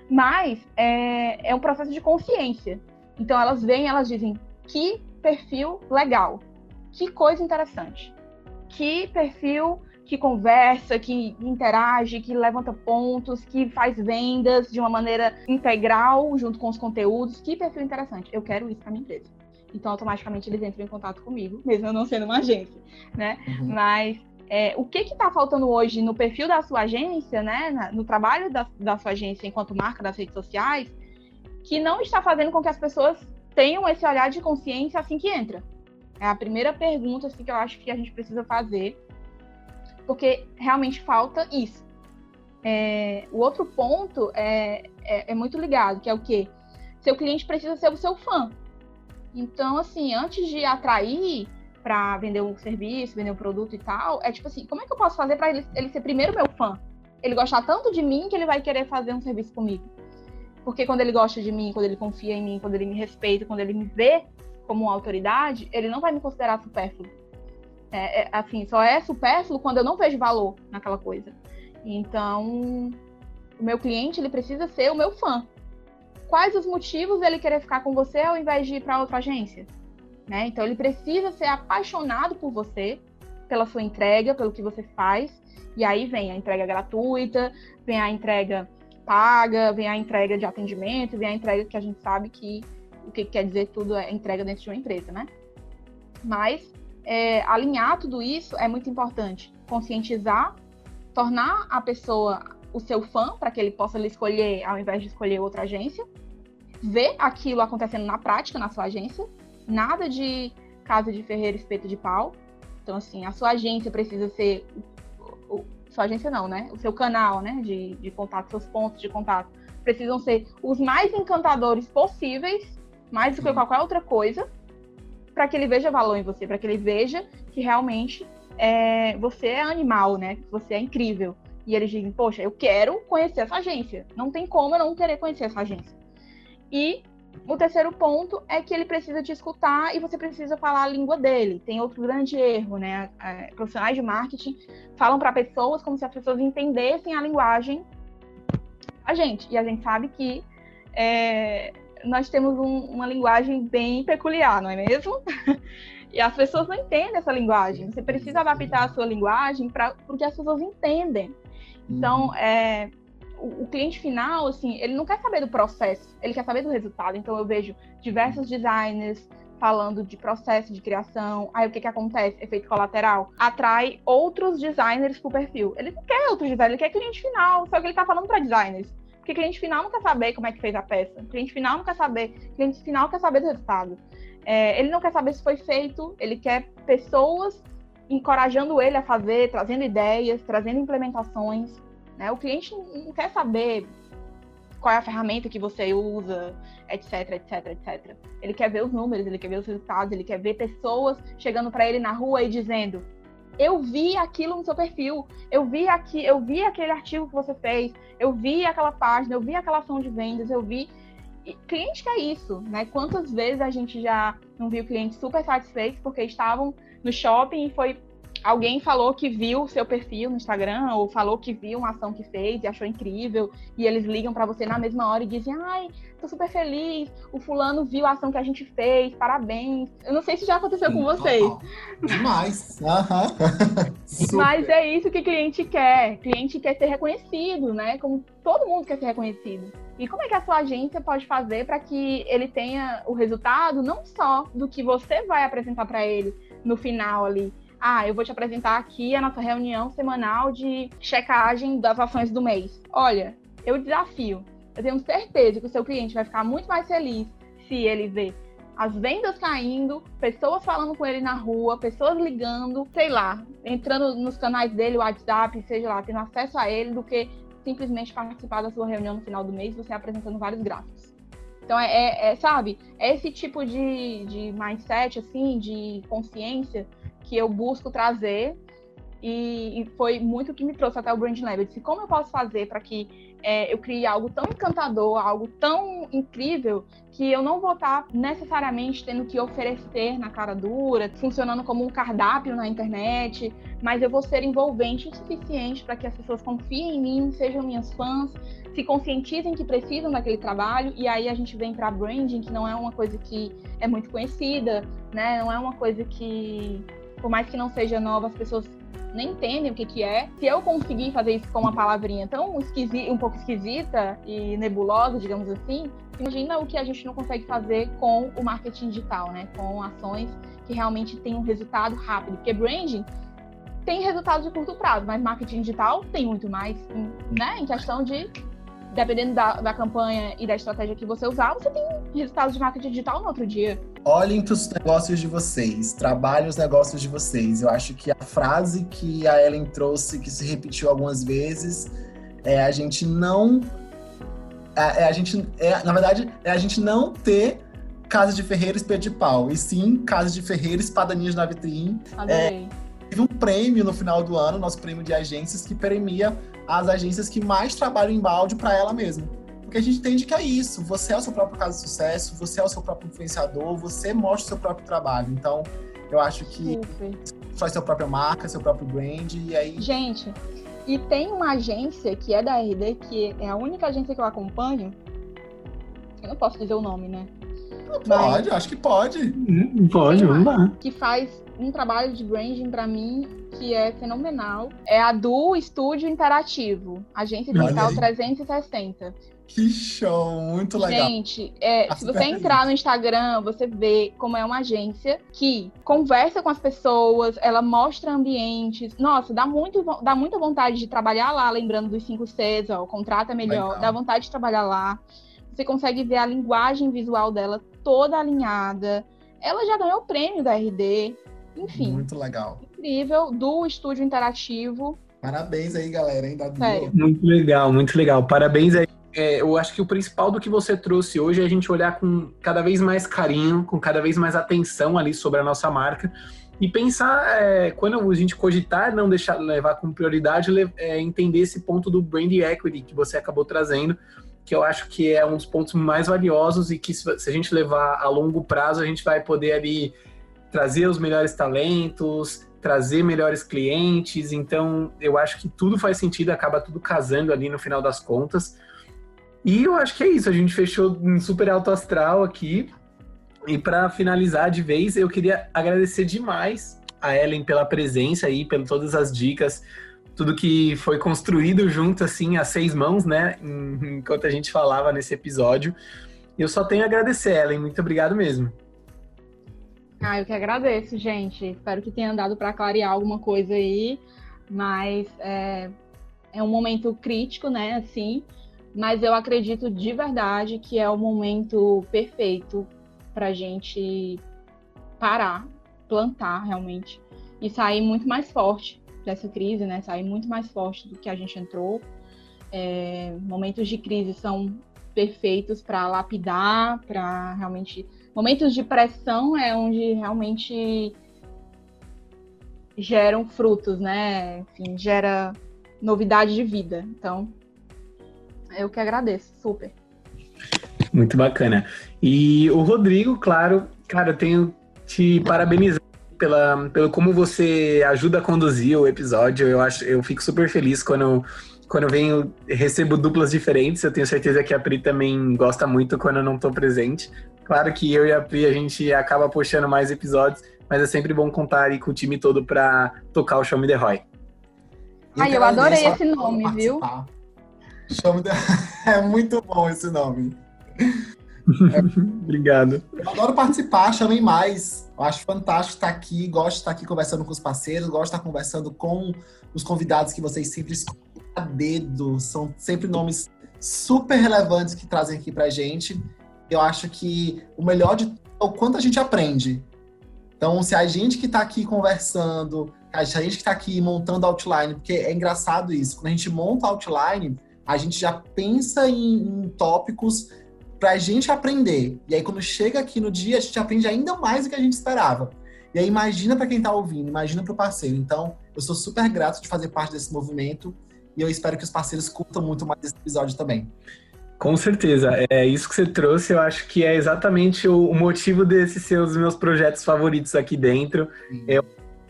mas é, é um processo de consciência. Então elas veem, elas dizem que perfil legal, que coisa interessante, que perfil que conversa, que interage, que levanta pontos, que faz vendas de uma maneira integral junto com os conteúdos. Que perfil interessante. Eu quero isso para minha empresa. Então, automaticamente eles entram em contato comigo, mesmo eu não sendo uma agência, né? Uhum. Mas é, o que está faltando hoje no perfil da sua agência, né? No trabalho da, da sua agência enquanto marca das redes sociais, que não está fazendo com que as pessoas tenham esse olhar de consciência assim que entra? É a primeira pergunta assim, que eu acho que a gente precisa fazer porque realmente falta isso. É, o outro ponto é, é, é, muito ligado, que é o quê? Seu cliente precisa ser o seu fã. Então, assim, antes de atrair, para vender um serviço, vender um produto e tal, é tipo assim, como é que eu posso fazer para ele, ele ser primeiro meu fã? Ele gostar tanto de mim que ele vai querer fazer um serviço comigo. Porque quando ele gosta de mim, quando ele confia em mim, quando ele me respeita, quando ele me vê como uma autoridade, ele não vai me considerar supérfluo. É, é, assim, só é supérfluo quando eu não vejo valor naquela coisa. Então, o meu cliente ele precisa ser o meu fã. Quais os motivos dele querer ficar com você ao invés de ir para outra agência? Né? Então, ele precisa ser apaixonado por você, pela sua entrega, pelo que você faz. E aí vem a entrega gratuita, vem a entrega paga, vem a entrega de atendimento, vem a entrega que a gente sabe que o que quer dizer tudo é entrega dentro de uma empresa, né? Mas é, alinhar tudo isso é muito importante. Conscientizar, tornar a pessoa o seu fã, para que ele possa lhe escolher ao invés de escolher outra agência. Ver aquilo acontecendo na prática na sua agência. Nada de casa de ferreiro espeto de pau. Então, assim, a sua agência precisa ser. O, sua agência não, né? O seu canal, né? De, de contato, seus pontos de contato. Precisam ser os mais encantadores possíveis, mais do que qualquer outra coisa, para que ele veja valor em você, para que ele veja que realmente é, você é animal, né? Que você é incrível. E eles dizem, poxa, eu quero conhecer essa agência. Não tem como eu não querer conhecer essa agência. E o terceiro ponto é que ele precisa te escutar e você precisa falar a língua dele. Tem outro grande erro, né? É, profissionais de marketing falam para pessoas como se as pessoas entendessem a linguagem a gente. E a gente sabe que é, nós temos um, uma linguagem bem peculiar, não é mesmo? e as pessoas não entendem essa linguagem. Você precisa adaptar a sua linguagem para porque as pessoas entendem. Então, uhum. é, o, o, cliente final, assim, ele não quer saber do processo, ele quer saber do resultado. Então, eu vejo diversos designers falando de processo de criação. Aí, o que que acontece? Efeito colateral. Atrai outros designers pro perfil. Ele não quer outros designers, ele quer cliente final, só que ele tá falando para designers. Porque cliente final não quer saber como é que fez a peça. Cliente final não quer saber. Cliente final quer saber do resultado. É, ele não quer saber se foi feito, ele quer pessoas encorajando ele a fazer, trazendo ideias, trazendo implementações. Né? O cliente não quer saber qual é a ferramenta que você usa, etc, etc, etc. Ele quer ver os números, ele quer ver os resultados, ele quer ver pessoas chegando para ele na rua e dizendo: eu vi aquilo no seu perfil, eu vi aqui, eu vi aquele artigo que você fez, eu vi aquela página, eu vi aquela ação de vendas, eu vi. E cliente quer isso, né? Quantas vezes a gente já não viu clientes super satisfeitos porque estavam no shopping e foi alguém falou que viu o seu perfil no Instagram ou falou que viu uma ação que fez e achou incrível e eles ligam para você na mesma hora e dizem: "Ai, tô super feliz, o fulano viu a ação que a gente fez, parabéns". Eu não sei se já aconteceu com vocês. Demais. Mas é isso que o cliente quer. Cliente quer ser reconhecido, né? Como todo mundo quer ser reconhecido. E como é que a sua agência pode fazer para que ele tenha o resultado não só do que você vai apresentar para ele no final ali, ah, eu vou te apresentar aqui a nossa reunião semanal de checagem das ações do mês. Olha, eu desafio. Eu tenho certeza que o seu cliente vai ficar muito mais feliz se ele ver as vendas caindo, pessoas falando com ele na rua, pessoas ligando, sei lá, entrando nos canais dele, WhatsApp, seja lá, tendo acesso a ele, do que simplesmente participar da sua reunião no final do mês, você apresentando vários gráficos. Então, é, é, é sabe, é esse tipo de, de mindset, assim, de consciência que eu busco trazer e, e, foi muito o que me trouxe até o Brand Lab. Eu disse, como eu posso fazer para que é, eu crie algo tão encantador, algo tão incrível, que eu não vou estar necessariamente tendo que oferecer na cara dura, funcionando como um cardápio na internet, mas eu vou ser envolvente o suficiente para que as pessoas confiem em mim, sejam minhas fãs, se conscientizem que precisam daquele trabalho, e aí a gente vem para branding, que não é uma coisa que é muito conhecida, né? Não é uma coisa que por mais que não seja nova, as pessoas nem entendem o que, que é. Se eu conseguir fazer isso com uma palavrinha tão esquisita, um pouco esquisita e nebulosa, digamos assim, imagina o que a gente não consegue fazer com o marketing digital, né? Com ações que realmente têm um resultado rápido. Porque branding tem resultado de curto prazo, mas marketing digital tem muito mais, né? Em questão de dependendo da, da campanha e da estratégia que você usar, você tem resultados de marketing digital no outro dia. Olhem para os negócios de vocês, trabalhem os negócios de vocês. Eu acho que a frase que a Ellen trouxe, que se repetiu algumas vezes, é a gente não. É, é a gente, é, na verdade, é a gente não ter Casa de Ferreira Espelho de Pau, e sim Casa de Ferreira Espadaninhas na Vitrine. Adorei. É, um prêmio no final do ano, nosso prêmio de agências, que premia as agências que mais trabalham em balde para ela mesma. Porque a gente entende que é isso, você é o seu próprio caso de sucesso, você é o seu próprio influenciador, você mostra o seu próprio trabalho. Então, eu acho que faz sua própria marca, seu próprio brand, e aí... Gente, e tem uma agência que é da RD, que é a única agência que eu acompanho, eu não posso dizer o nome, né? Pode, acho que pode. Hum, pode, vamos lá. Que faz um trabalho de branding para mim que é fenomenal. É a do Estúdio Interativo, Agência Digital 360. Que show, muito legal. Gente, é, se você entrar no Instagram, você vê como é uma agência que conversa com as pessoas, ela mostra ambientes. Nossa, dá, muito, dá muita vontade de trabalhar lá, lembrando dos 5 Cs, ó, o contrato é melhor, legal. dá vontade de trabalhar lá. Você consegue ver a linguagem visual dela toda alinhada. Ela já ganhou o prêmio da RD. Enfim. Muito legal. Incrível, do estúdio interativo. Parabéns aí, galera, hein, Muito legal, muito legal. Parabéns aí. É, eu acho que o principal do que você trouxe hoje é a gente olhar com cada vez mais carinho, com cada vez mais atenção ali sobre a nossa marca e pensar, é, quando a gente cogitar, não deixar levar como prioridade, é, entender esse ponto do brand equity que você acabou trazendo, que eu acho que é um dos pontos mais valiosos e que se, a gente levar a longo prazo, a gente vai poder ali trazer os melhores talentos, trazer melhores clientes. Então, eu acho que tudo faz sentido, acaba tudo casando ali no final das contas. E eu acho que é isso, a gente fechou um super alto astral aqui. E para finalizar de vez, eu queria agradecer demais a Ellen pela presença aí, pelas todas as dicas, tudo que foi construído junto, assim, a seis mãos, né? Enquanto a gente falava nesse episódio. Eu só tenho a agradecer, Ellen. Muito obrigado mesmo. Ah, eu que agradeço, gente. Espero que tenha dado para clarear alguma coisa aí. Mas é, é um momento crítico, né? Assim. Mas eu acredito de verdade que é o momento perfeito para gente parar, plantar realmente e sair muito mais forte dessa crise, né? Sair muito mais forte do que a gente entrou. É, momentos de crise são perfeitos para lapidar, para realmente. Momentos de pressão é onde realmente geram frutos, né? Enfim, gera novidade de vida. Então, eu que agradeço, super. Muito bacana. E o Rodrigo, claro, cara, eu tenho te parabenizar pela, pelo como você ajuda a conduzir o episódio. Eu acho, eu fico super feliz quando quando eu venho recebo duplas diferentes. Eu tenho certeza que a Pri também gosta muito quando eu não estou presente. Claro que eu e a Pri a gente acaba puxando mais episódios, mas é sempre bom contar aí com o time todo para tocar o Show Me The Roy. Ai, eu adorei esse nome, viu? Show Me The... É muito bom esse nome. É... Obrigado. Eu adoro participar, chamem mais. Eu acho fantástico estar aqui, gosto de estar aqui conversando com os parceiros, gosto de estar conversando com os convidados que vocês sempre escolhem a dedo. São sempre nomes super relevantes que trazem aqui pra gente. Eu acho que o melhor de é o quanto a gente aprende. Então, se a gente que está aqui conversando, a gente que está aqui montando outline, porque é engraçado isso, quando a gente monta outline, a gente já pensa em, em tópicos pra gente aprender. E aí, quando chega aqui no dia, a gente aprende ainda mais do que a gente esperava. E aí, imagina para quem tá ouvindo, imagina para o parceiro. Então, eu sou super grato de fazer parte desse movimento e eu espero que os parceiros curtam muito mais esse episódio também. Com certeza, é isso que você trouxe. Eu acho que é exatamente o, motivo desses seus meus projetos favoritos aqui dentro. Sim. É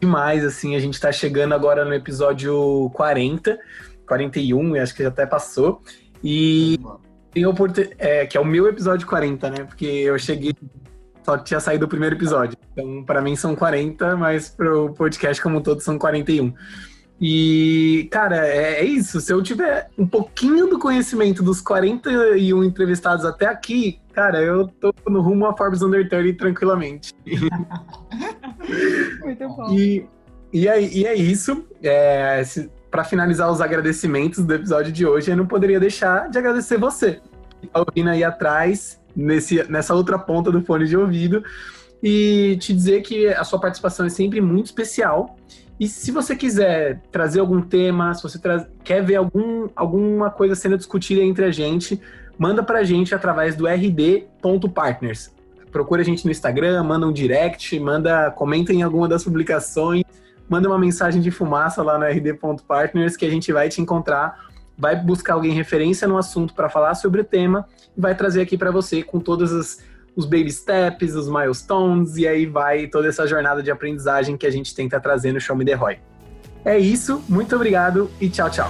demais, assim. A gente está chegando agora no episódio 40, 41, acho que já até passou. E tem oportunidade. É, que é o meu episódio 40, né? Porque eu cheguei. Só tinha saído o primeiro episódio. Então, para mim são 40, mas pro podcast como um todo são 41. E, cara, é, é, isso. Se eu tiver um pouquinho do conhecimento dos 41 entrevistados até aqui, cara, eu tô no rumo a Forbes Under 30 tranquilamente. Muito bom. E, e, é, e é isso. É, para finalizar os agradecimentos do episódio de hoje, eu não poderia deixar de agradecer você que tá ouvindo aí atrás, nesse, nessa outra ponta do fone de ouvido, e te dizer que a sua participação é sempre muito especial. E se você quiser trazer algum tema, se você quer ver algum, alguma coisa sendo discutida entre a gente, manda para a gente através do rd.partners. procura a gente no Instagram, manda um direct, manda, comenta em alguma das publicações, manda uma mensagem de fumaça lá no rd.partners que a gente vai te encontrar, vai buscar alguém referência no assunto para falar sobre o tema e vai trazer aqui para você com todos os, os baby steps, os milestones e aí vai toda essa jornada de aprendizagem que a gente tenta trazer no Show Me The Roy. É isso, muito obrigado e tchau, tchau.